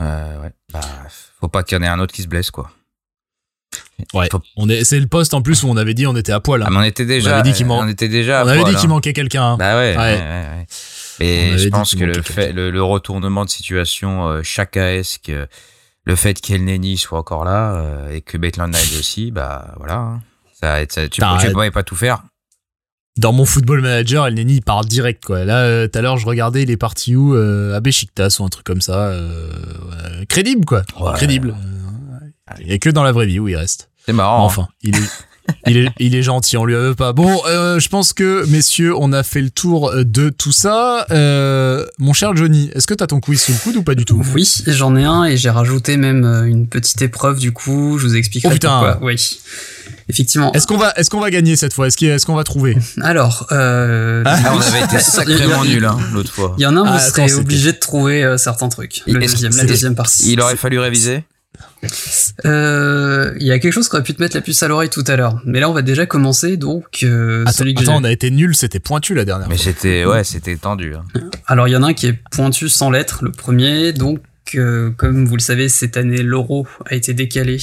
Euh, ouais. Bah, faut pas qu'il y en ait un autre qui se blesse, quoi. Ouais. On est, c'est le poste en plus où on avait dit on était à poil. Hein. Ah, mais on était déjà. On avait dit qu'il, dit qu'il manquait quelqu'un. Hein. Bah ouais. ouais. ouais et je pense que le, fait, le, retournement de situation euh, chakaesque, euh, le fait qu'Elneny soit encore là euh, et que Maitland Niles <laughs> aussi, bah voilà. Hein. Ça, ça, tu, peux, pas tout faire. dans mon football manager, El Neni il part direct quoi. Là, euh, tout à l'heure, je regardais, il est parti où À Besiktas ou un truc comme ça. Crédible quoi. Crédible. Il est que dans la vraie vie où il reste. C'est marrant. Hein. Enfin, il est. il est, il est gentil, on lui veut pas. Bon, je pense que messieurs, on a fait le tour de tout ça. mon cher Johnny, est-ce que t'as ton quiz sous le coude ou pas du tout? Oui, j'en ai un et j'ai rajouté même une petite épreuve du coup. Je vous expliquerai oh, putain. pourquoi. Oui. Effectivement. Est-ce qu'on va, est-ce qu'on va gagner cette fois? Est-ce qu'on, est qu'on va trouver? Alors, euh, ah, on avait été sacrément <laughs> nul hein, l'autre fois. Il y en a un, vous ah, serez obligé de trouver euh, certains trucs. Le deuxième, la deuxième partie. Il aurait fallu réviser? Euh, il y a quelque chose qui aurait pu te mettre la puce à l'oreille tout à l'heure. Mais là, on va déjà commencer. Donc, euh, attends, celui que attends on a été nul, c'était pointu la dernière. Mais c'était, ouais, c'était tendu. Hein. Alors, il y en a un qui est pointu sans lettres, le premier. Donc, euh, comme vous le savez, cette année, l'euro a été décalé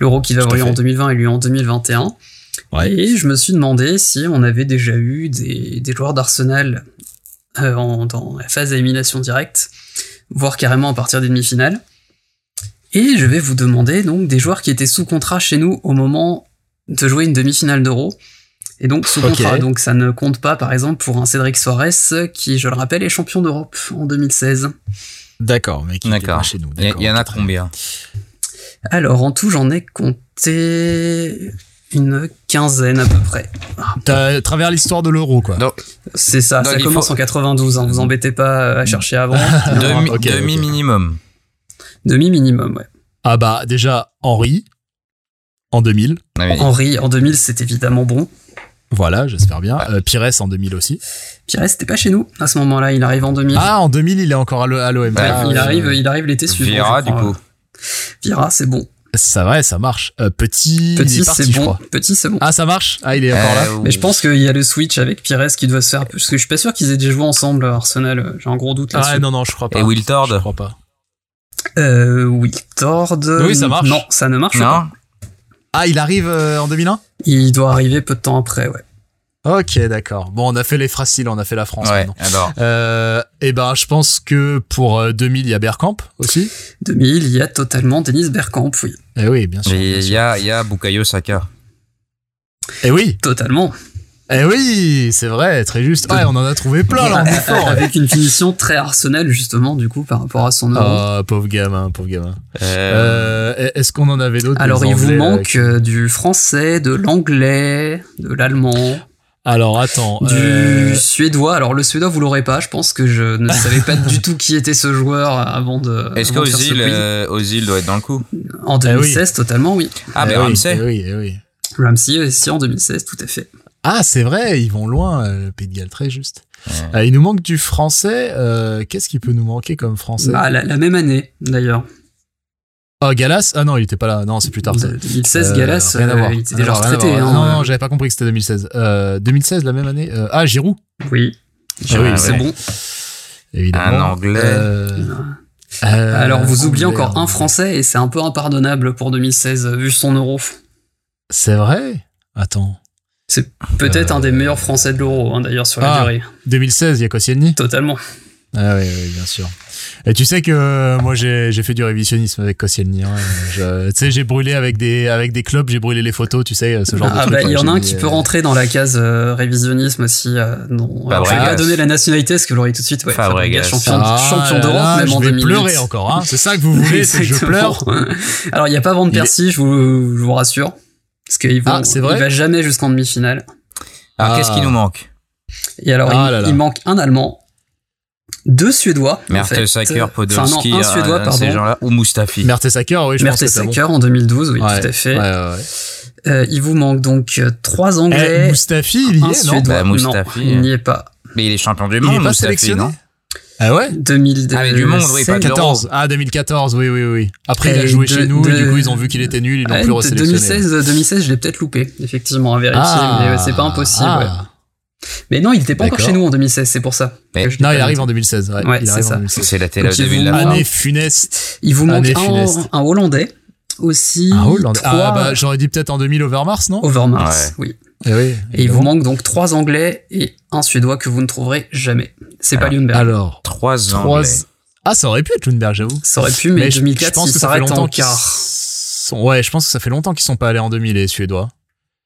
l'Euro qui va avoir lieu en 2020 et lui en 2021. Et je me suis demandé si on avait déjà eu des, des joueurs d'Arsenal euh, dans la phase d'élimination directe, voire carrément à partir des demi-finales. Et je vais vous demander donc des joueurs qui étaient sous contrat chez nous au moment de jouer une demi-finale d'Euro. Et donc sous contrat, donc ça ne compte pas par exemple pour un Cédric Soares qui, je le rappelle, est champion d'Europe en 2016. D'accord, mais qui pas chez nous. Il y, en a combien alors, en tout, j'en ai compté une quinzaine à peu près. T'as travers l'histoire de l'euro, quoi. C'est ça, ça commence en 92, hein, vous embêtez pas à chercher avant. <laughs> Demi minimum, ouais. Ah bah, déjà, Henri, en 2000. Ah Henri, en 2000, c'est évidemment bon. Voilà, j'espère bien. Euh, Pires en 2000 aussi. Pires, c'était pas chez nous à ce moment-là, il arrive en 2000. Ah, en 2000, il est encore à l'OM. Ah, il, arrive, il arrive l'été suivant. Vira, du coup. Vira, c'est bon. Ça va, ça marche. Euh, petit, petit c'est bon. Petit, c'est bon. Ah, ça marche. Ah, il est encore là. Euh, Mais je pense qu'il y a le switch avec Pires qui doit se faire. Parce que je suis pas sûr qu'ils aient déjà joué ensemble Arsenal. J'ai un gros doute là-dessus. Ah non, non, je crois pas. Et Wiltord. Je crois pas. Euh. Oui, ça marche. Non, ça ne marche pas. Ah, il arrive euh, en 2001 Il doit arriver peu de temps après, ouais. Ok, d'accord. Bon, on a fait les fraciles, on a fait la France. Ouais, alors. Euh, et eh ben, je pense que pour 2000, euh, il y a Bergkamp aussi. 2000, il y a totalement Denis Bergkamp, oui. Eh oui, bien sûr. Et il y a, il y a Bukayo Saka. Eh oui. Totalement. Eh oui, c'est vrai, très juste. Ouais, on en a trouvé plein là, fort. Avec une finition très Arsenal justement, du coup, par rapport à son nom. Oh, pauvre gamin, pauvre gamin. Euh... euh est-ce qu'on en avait d'autres Alors, il vous manque du français, de l'anglais, de l'allemand. Alors attends. Du euh, suédois. Alors le suédois vous l'aurez pas. Je pense que je ne <laughs> savais pas du tout qui était ce joueur avant de. Est-ce qu'Ozil euh, Ozil doit être dans le coup En 2016 eh totalement oui. Ah mais eh Ramsey. Eh oui, oui. Ramsey aussi en 2016 tout à fait. Ah c'est vrai ils vont loin euh, Pays de Galles très juste. il nous manque du français. Qu'est-ce qui peut nous manquer comme français bah, la même année d'ailleurs. Oh, Galas Ah non, il était pas là. Non, c'est plus tard. 2016, Galas, euh, il était déjà retraité. Hein. Non, non, j'avais pas compris que c'était 2016. Euh, 2016, la même année. Euh, ah, Giroud. Oui. Ah, oui, c'est bon. Évidemment. Un anglais. Euh, Alors, vous oubliez encore un français et c'est un peu impardonnable pour 2016 vu son euro. C'est vrai? Attends. C'est peut-être un des meilleurs français de l'euro, hein, d'ailleurs, sur la ah, durée. 2016, il y a Koscielny Totalement. Ah oui, oui, bien sûr. Et tu sais que euh, moi j'ai fait du révisionnisme avec Koscielny. Hein. Tu sais, j'ai brûlé avec des avec des clubs, j'ai brûlé les photos, tu sais, ce genre de ah, trucs. Bah, il y en a un qui peut euh, rentrer dans la case euh, révisionnisme aussi. non, je vais pas donner la nationalité parce que l'aurait tout de suite. Ouais, champion, ah, champion d'Europe même en 2008. pleurer encore. Hein. C'est ça que vous voulez, c'est que je <laughs> pleure. Alors il y a pas Van Persie, je vous je vous rassure, parce qu'il va il va jamais jusqu'en demi-finale. Alors qu'est-ce qui nous manque? Et alors il manque un Allemand deux Suédois. Mertesacker, Podolski, enfin, un Suédois, pardon. ces gens-là, ou Mustafi. Mertesacker, oui, je Mertesacker pense que en 2012, oui, tout à fait. Ouais, ouais, euh, il vous manque donc euh, trois Anglais. Eh, Mustafi, il y est, non? Bah, Mustafi, non, il n'y est pas. Mais il est champion du monde, il est pas Mustafi, sélectionné non? Ah ouais 2000 Ah mais du monde, oui, pas 14. Ah 2014, oui, oui, oui. Après, il a joué chez nous, et du coup, ils ont vu qu'il était nul, ils l'ont plus resélectionné. 2016, 2016, je l'ai peut-être loupé, effectivement, à vérifier, ah, mais c'est pas impossible. Ah. Mais non, il était pas encore chez nous en 2016, c'est pour ça. non, il arrive en 2016. Ouais, c'est ça. C'est la télé de la Année funeste. Il vous manque un, Hollandais aussi. Un Hollandais. Ah bah j'aurais dit peut-être en 2000 Overmars, non? Overmars, oui. Et, eh oui, et il vous manque donc trois Anglais et un Suédois que vous ne trouverez jamais. C'est pas Lundberg. Alors, trois Anglais. Ah, ça aurait pu être Lundberg, j'avoue. Ça aurait pu, mais, 2004, je pense que ça fait longtemps qu'ils Ouais, je pense que ça fait longtemps qu'ils sont pas allés en 2000 les Suédois.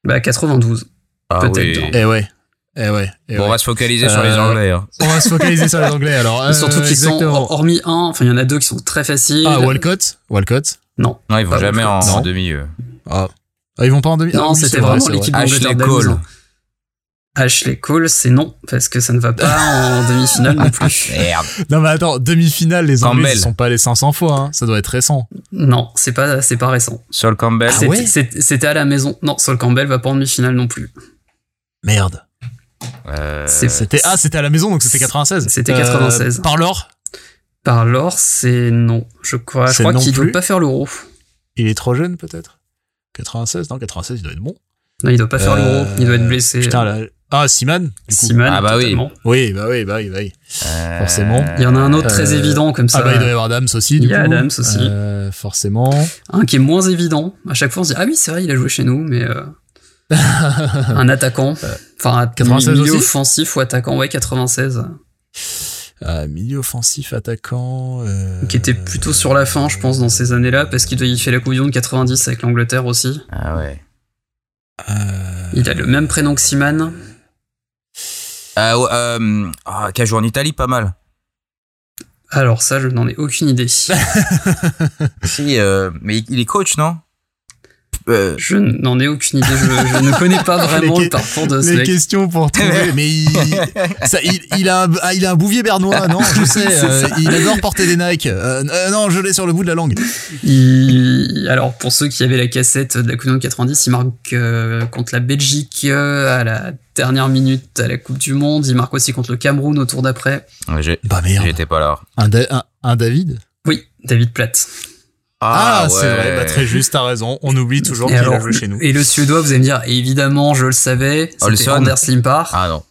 Bah 92. Ah peut-être. Oui. Eh ouais. Eh ouais. Eh bon, on va se focaliser sur les euh, Anglais. Hein. On va se focaliser sur les Anglais alors. <laughs> surtout qu'ils sont hormis un, enfin il y en a deux qui sont très faciles. Ah Walcott, Walcott? Non. Non, ils vont jamais en, demi. Ah. Ah. ils vont pas en demi. Non, ah c'était vraiment l'équipe Ashley Cole. Ashley Cole, c'est non, parce que ça ne va pas en <laughs> demi-finale non plus. Merde. Non, mais attends, demi-finale, les Anglais, ils sont pas les 500 fois, hein. Ça doit être récent. Non, c'est pas, c'est pas récent. Sol Campbell. Ah c'était à la maison. Non, Sol Campbell va pas en demi-finale non plus. Merde. Euh... C'était, ah, c'était à la maison, donc c'était 96. C'était 96. Euh, par l'or? Par l'or, c'est non. Je crois, je crois qu'il doit pas faire l'euro. Il est trop jeune, peut-être? 96, non, 96, il doit être bon. Non, il doit pas faire l'euro. Il doit être blessé. Putain, là, ah, Siman Siman, ah bah oui. Oui, bah oui, bah oui, bah oui. Euh... Forcément. Il y en a un autre très euh, évident comme ça. Ah bah il doit y avoir Adams aussi. Du il y a Adams aussi. Euh, forcément. Un qui est moins évident. À chaque fois on se dit ah oui c'est vrai il a joué chez nous mais euh, <laughs> un attaquant. Enfin un milieu offensif ou attaquant ouais 96. Euh, milieu offensif, attaquant. Euh... Qui était plutôt sur la fin, je pense, dans ces années-là, parce qu'il fait la Coupe du Monde 90 avec l'Angleterre aussi. Ah ouais. Euh... Il a le même prénom que Siman. Euh, euh, ah, qui a joué en Italie pas mal. Alors ça, je n'en ai aucune idée. <laughs> si, euh, mais il est coach, non? Euh, je n'en ai aucune idée. Je, ne connais pas <laughs> vraiment le parcours de ce Les questions pour trouver. mais il, ça, il, il, a un, ah, il a un bouvier bernois, non Je <laughs> sais. Euh, il adore porter des Nike. Euh, non, je l'ai sur le bout de la langue. Il, alors, pour ceux qui avaient la cassette de la Coupe du Monde 90, il marque contre la Belgique à la dernière minute à la Coupe du Monde. Il marque aussi contre le Cameroun au tour d'après. Ouais, bah merde. J'étais pas là. Un, un, un David? Oui, David Platt. Ah, ah c'est vrai, bah, très juste, t'as raison. On oublie toujours qu'il a joué chez nous. Et le suédois, vous allez me dire, évidemment, je le savais, c'était Anders Limpar. Ah non.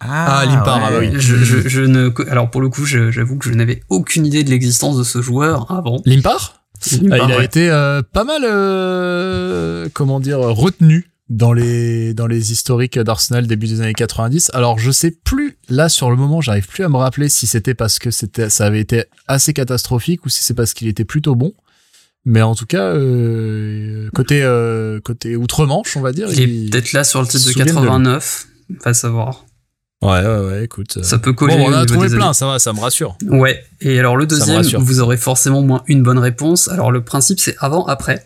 Ah, ah Limpar, ah, oui. Je, je, je, ne, alors pour le coup, j'avoue que je n'avais aucune idée de l'existence de ce joueur avant. Limpar, Limpar Il a été euh, pas mal, euh, comment dire, retenu dans les dans les historiques d'Arsenal début des années 90. Alors je sais plus là sur le moment, j'arrive plus à me rappeler si c'était parce que c'était ça avait été assez catastrophique ou si c'est parce qu'il était plutôt bon. Mais en tout cas, euh, côté euh, côté outre-Manche, on va dire. Il, est peut-être là sur le titre de 89, va savoir. Ouais, ouais, ouais, écoute. Ça peut coller. Bon, on a trouvé plein, ça va, ça me rassure. Ouais. Et alors le deuxième, vous aurez forcément moins une bonne réponse. Alors le principe, c'est avant, après.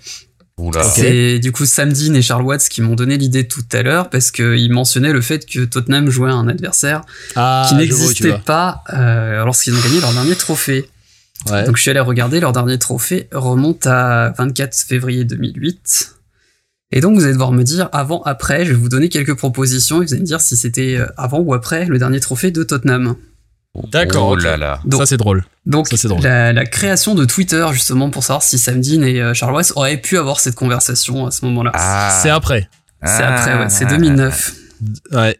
C'est du coup Sam et Charles Watts qui m'ont donné l'idée tout à l'heure parce qu'ils mentionnaient le fait que Tottenham jouait un adversaire ah, qui n'existait pas euh, lorsqu'ils ont gagné leur dernier trophée. Donc je suis allé regarder, leur dernier trophée remonte à 24 février 2008. Et donc vous allez devoir me dire avant, après, je vais vous donner quelques propositions et vous allez me dire si c'était euh, avant ou après le dernier trophée de Tottenham. D'accord. Oh là là. ça c'est drôle. Donc La, création de Twitter justement pour savoir si Sam Dean et euh, Charles West auraient pu avoir cette conversation à ce moment-là. Ah. C'est après. C'est après, ouais. C'est 2009. Ouais.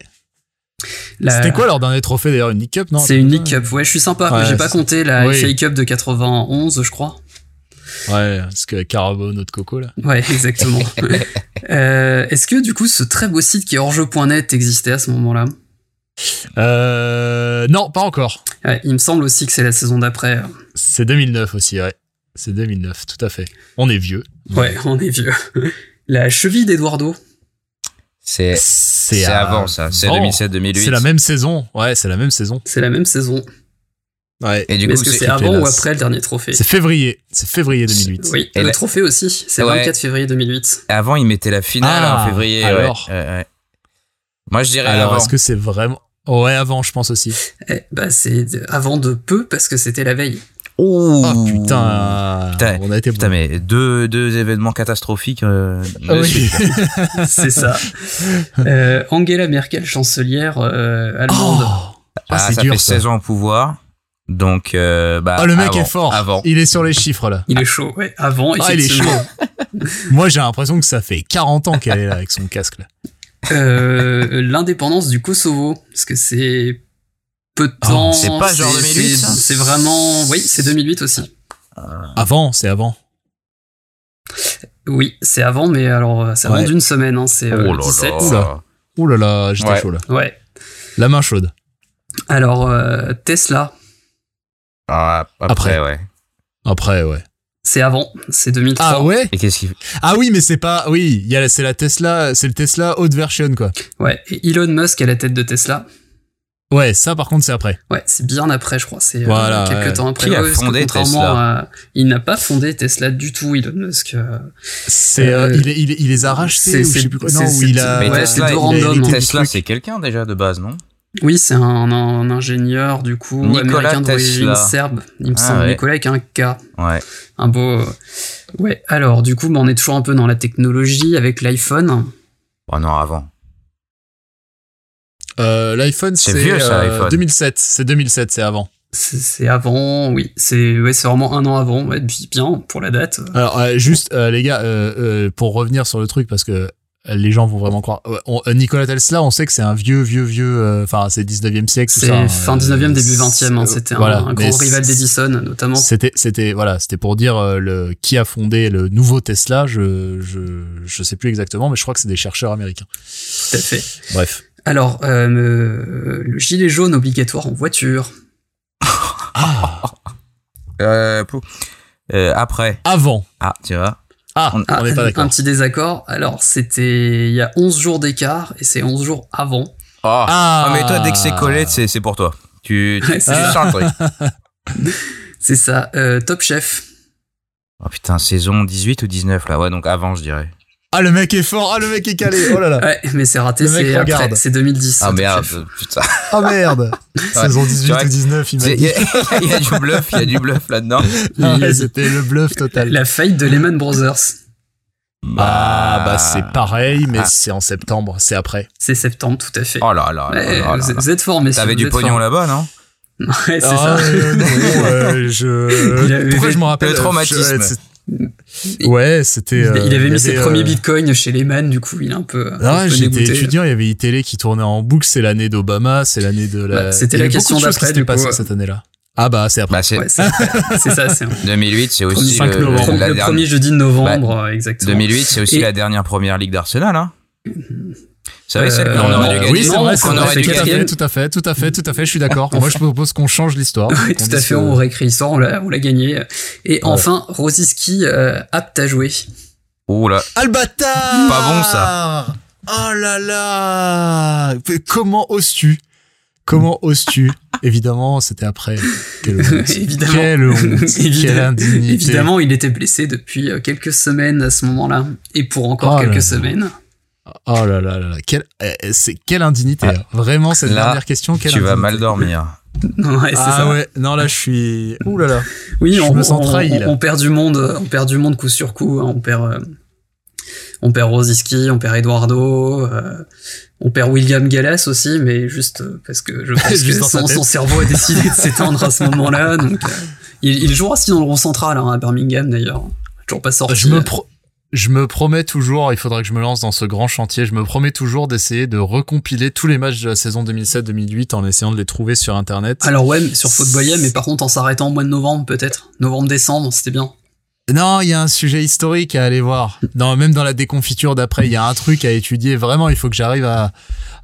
C'était quoi leur dernier trophée d'ailleurs Une League Cup, non C'est une League Cup, ouais, je suis sympa. J'ai pas compté la FA Cup de 91, je crois. Ouais, parce que Carabo, notre coco là. Ouais, exactement. <laughs> euh, Est-ce que du coup ce très beau site qui est orjeu.net existait à ce moment-là? Euh, Non, pas encore. Ouais, il me semble aussi que c'est la saison d'après. C'est 2009 aussi, ouais. C'est 2009, tout à fait. On est vieux. Ouais, on est vieux. <laughs> la cheville d'Eduardo. C'est c'est avant ça, c'est 2007-2008. C'est la même saison. Ouais, c'est la même saison. C'est la même saison. Ouais. Et du coup, est-ce que c'est avant ou après le dernier trophée C'est février. C'est février 2008. Oui. Et le trophée aussi. C'est 24 février 2008. Avant, il mettait la finale en ah, février. Alors. Moi, je dirais alors. Est-ce que c'est vraiment Ouais, avant, je pense aussi. Eh, bah, c'est avant de peu parce que c'était la veille. Oh, putain, on a été putain, mais deux, deux événements catastrophiques. Euh, oui. <laughs> c'est ça. Euh, Angela Merkel, chancelière euh, allemande. Oh. Ah, ça dur, fait 16 ans au pouvoir. Donc, euh, bah, ah, le mec est fort. Avant. Il est sur les chiffres là. Il est chaud, ouais. Avant, ah, il est chaud. <laughs> Moi, j'ai l'impression que ça fait 40 ans qu'elle est là avec son casque là. Euh, l'indépendance du Kosovo, parce que c'est peu de ah, temps. c'est pas genre 2008 C'est vraiment... Oui, c'est 2008 aussi. Euh. Avant, c'est avant. Oui, c'est avant, mais alors euh, c'est avant d'une semaine, hein, c'est euh, 17. Oula, Ouh là là, j'étais chaud là. Ouais. La main chaude. Alors, euh, Tesla. Ah, après, après, ouais. Après, ouais. C'est avant, c'est 2003. Ah ouais? Et qu'est-ce qu'il Ah oui, mais c'est pas. Oui, il y a c'est la Tesla, c'est le Tesla haute version quoi. Ouais, et Elon Musk à la tête de Tesla. Ouais, ça par contre c'est après. Ouais, c'est bien après, je crois. C'est euh, Voilà, quelques ouais. temps après. Qui a Ouais, parce que fondé contrairement Tesla à- il n'a pas fondé Tesla du tout, Elon Musk. euh, C'est euh, il, les a rachetés c'est- ou je sais plus quoi. c'est- Non, où c'est- il a. Mais ouais, Tesla, c'est deux random, Tesla, quelqu'un déjà de base, non? Oui, c'est un, un ingénieur du coup Nikola américain d'origine Tesla. serbe. Il me Ah semble ouais. Nicolas avec un K. Ouais. Un beau. Ouais. Alors du coup, bah, on est toujours un peu dans la technologie avec l'iPhone. Oh non, avant. Euh, L'iPhone C'est c'est vieux, ça, euh, l'iPhone. 2007. C'est 2007, c'est avant. C'est avant, oui. C'est ouais, vraiment un an avant. Ouais, bien pour la date. Alors euh, juste euh, les gars, euh, euh, pour revenir sur le truc parce que euh, les gens vont vraiment croire. On- euh, Nikola Tesla, on sait que c'est un vieux, vieux, vieux. euh, Enfin, c'est 19e siècle. C'est ça, hein, fin euh, 19e, début c'est- 20e. hein. C'était un- voilà, un, gros rival d'Edison, notamment. C'était, c'était, voilà, c'était pour dire euh, le qui a fondé le nouveau Tesla. Je, je, je sais plus exactement, mais je crois que c'est des chercheurs américains. Tout à fait. Bref. Alors, euh, euh, le gilet jaune obligatoire en voiture. <laughs> Ah, Euh, euh, après. avant. Ah, tu vois. Ah, On- Ah, pas un petit désaccord. Alors, c'était il y a 11 jours d'écart et c'est 11 jours avant. Oh. Ah. Ah, mais toi, dès que c'est collé, c'est pour toi. Tu, tu, c'est ça. sens le truc. <laughs> C'est ça. Euh, Top Chef. Oh putain, saison 18 ou 19 là. Ouais, donc avant, je dirais. Ah, le mec est fort. Ah, le mec est calé. Oh là là. Ouais, mais c'est raté, c'est après. C'est 2010. Ah merde, Chef. putain. Ah merde. <laughs> Saison 18 C'est vrai ou 19, il m'a Il dit. y, <laughs> a- il y a du bluff, il y a du bluff là-dedans. <laughs> Ah ouais, c'était le bluff total. La faillite de Lehman Brothers. Ah, bah c'est pareil, mais Ah. c'est en septembre, c'est après. C'est septembre, tout à fait. Oh là là Ouais, là là vous, là. vous êtes forts, messieurs. T'avais vous du pognon là-bas, non Ouais, c'est Ah, ça. euh, non, euh, je... Pourquoi je me rappelle Le traumatisme. je- Ouais, c'était. Il, euh, il avait mis ses premiers euh, bitcoins chez Lehman, du coup, il est un peu. Ah j'étais étudiant, il y avait iTélé qui tournait en boucle, c'est l'année d'Obama, c'est l'année de la. Ouais, c'était la question d'après, qui passées ouais. cette année-là. Ah bah c'est après. Bah, c'est Ouais, <laughs> ça, c'est un- 2008, c'est aussi 5 le, le dernière- premier jeudi de novembre, euh, exactement. 2008, c'est aussi Et- la dernière première ligue d'Arsenal, hein. C'est vrai, Euh, qu'on aurait dû gagner. oui, c'est vrai, c'est aurait vrai, tout à fait, quatrième. tout à fait, tout à fait, tout à fait, je suis d'accord. Moi, je propose qu'on change l'histoire. Oui, tout à fait, que- on réécrit l'histoire, on l'a, on l'a gagné. Et enfin, Rosiski, euh, apte à jouer. Ouh là. Albatar Pas bon, ça. Oh là là Mais Comment oses-tu? Comment oses-tu? <laughs> Évidemment, c'était après. Quelle honte. <laughs> Évidemment. Quelle honte. <laughs> Quelle indignité. Évidemment, il était blessé depuis euh, quelques semaines à ce moment-là, et pour encore Oh quelques là. semaines. Oh là là là là. Quelle, euh, c'est, quelle indignité. Ah. hein. Vraiment, cette Là, dernière question. Quelle Tu vas mal dormir. <laughs> Ouais, c'est Ah ça. ouais, non là je suis. Ouh là là. Oui, Je on, me sens on- trahi, on- là. on perd du monde, euh, on perd du monde coup sur coup. hein. On perd, euh, on perd Rosiski, on perd Eduardo, euh, on perd William Gallas aussi, mais juste euh, parce que je pense <laughs> que son, cerveau a décidé de s'éteindre à ce <laughs> moment-là. Donc, euh, il, il jouera aussi dans le rond central hein, à Birmingham d'ailleurs. Toujours pas sorti. Je me, pro- je me promets toujours, il faudra que je me lance dans ce grand chantier, je me promets toujours d'essayer de recompiler tous les matchs de la saison 2007-2008 en essayant de les trouver sur internet. Alors ouais, mais sur Footballia, mais par contre en s'arrêtant au mois de novembre peut-être, novembre-décembre, c'était bien. Non, il y a un sujet historique à aller voir. Même dans la déconfiture d'après, il y a un truc à étudier. Vraiment, il faut que j'arrive à,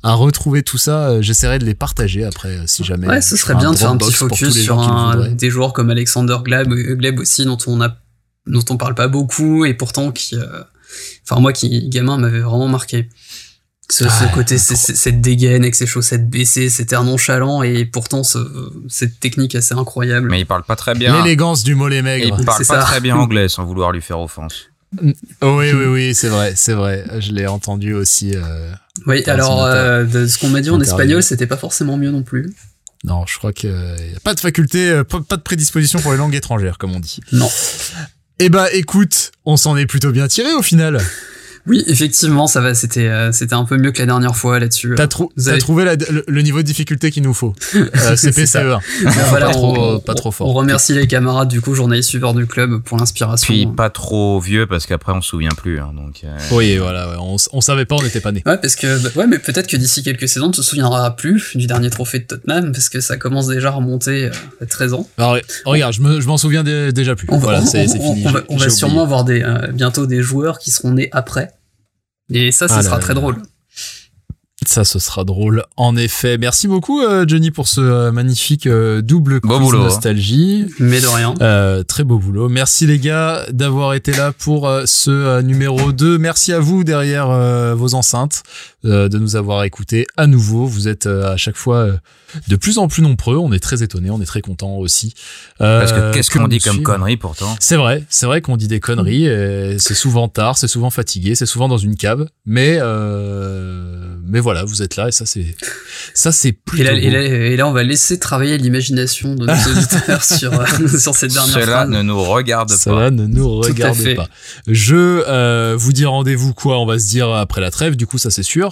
à retrouver tout ça. Euh, J'essaierai de les partager après, euh, si jamais. Ouais, ce Je serait bien de faire un petit focus sur un, des joueurs comme Alexander Gleb, euh, Gleb aussi, dont on a, dont on parle pas beaucoup et pourtant qui, euh, enfin moi qui gamin m'avait vraiment marqué. Ce, ce Ah, côté, cette dégaine avec ses chaussettes baissées, cet air nonchalant et pourtant ce, cette technique assez incroyable. Mais il parle pas très bien. L'élégance du mollet Et maigre. il parle pas ça. très bien <laughs> anglais sans vouloir lui faire offense. Oh, oui, oui, oui, c'est vrai, c'est vrai. Je l'ai entendu aussi. euh, Oui, alors euh, de ce qu'on m'a dit en espagnol, c'était pas forcément mieux non plus. Non, je crois qu'il n'y a pas de faculté, euh, pas de prédisposition pour les langues étrangères, comme on dit. Non. Eh bah, écoute, on s'en est plutôt bien tiré au final. <laughs> Oui, effectivement, ça va. C'était, euh, c'était un peu mieux que la dernière fois là-dessus. T'as trou- avez- trouvé la- le, le niveau de difficulté qu'il nous faut. <laughs> Euh, C'est CP, ça. CE1. Voilà, pas trop, on, euh, pas trop fort. On remercie les camarades du coup, journalistes suiveurs du club pour l'inspiration. Puis pas trop vieux parce qu'après on se souvient plus. hein, donc euh, Oui, voilà, ouais, on, on savait pas, on n'était pas nés. Ouais, parce que bah, ouais, mais peut-être que d'ici quelques saisons, tu te souviendras plus du dernier trophée de Tottenham parce que ça commence déjà à remonter euh, à 13 ans. Alors, regarde, je me- je m'en souviens dé- déjà plus. On va, voilà, c'est fini. on va, on sûrement avoir des, euh, bientôt des joueurs qui seront nés après. Et ça, ce Ah sera là très là. drôle. Ça, ce sera drôle. En effet. Merci beaucoup, euh, Johnny, pour ce euh, magnifique euh, double beau boulot, hein. nostalgie. Mais de rien. très beau boulot. Merci les gars d'avoir été là pour ce numéro 2. Merci à vous derrière vos enceintes de nous avoir écoutés à nouveau. Vous êtes à chaque fois de plus en plus nombreux. On est très étonnés, on est très contents aussi. Parce que qu'est-ce qu'on dit comme conneries pourtant? C'est vrai, c'est vrai qu'on dit des conneries. C'est souvent tard, c'est souvent fatigué, c'est souvent dans une cave. Mais mais voilà, vous êtes là et ça c'est ça c'est et là, et, là, on va laisser travailler l'imagination de nos <laughs> auditeurs sur euh, sur cette dernière Cela ne nous regarde pas. Cela ne nous regarde pas. Je euh, vous dis rendez-vous quoi On va se dire après la trêve. Du coup, ça c'est sûr.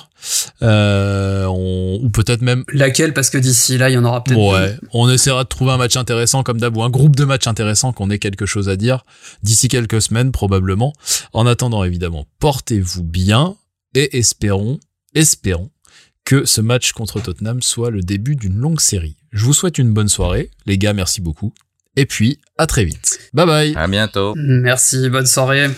Euh, on, ou peut-être même laquelle parce que d'ici là, il y en aura peut-être. Ouais. On essaiera de trouver un match intéressant comme d'hab ou un groupe de matchs intéressants qu'on ait quelque chose à dire d'ici quelques semaines probablement. En attendant, évidemment, portez-vous bien et espérons espérons que ce match contre Tottenham soit le début d'une longue série. Je vous souhaite une bonne soirée, les gars, merci beaucoup. Et puis, à très vite. Bye bye. À bientôt. Merci, bonne soirée.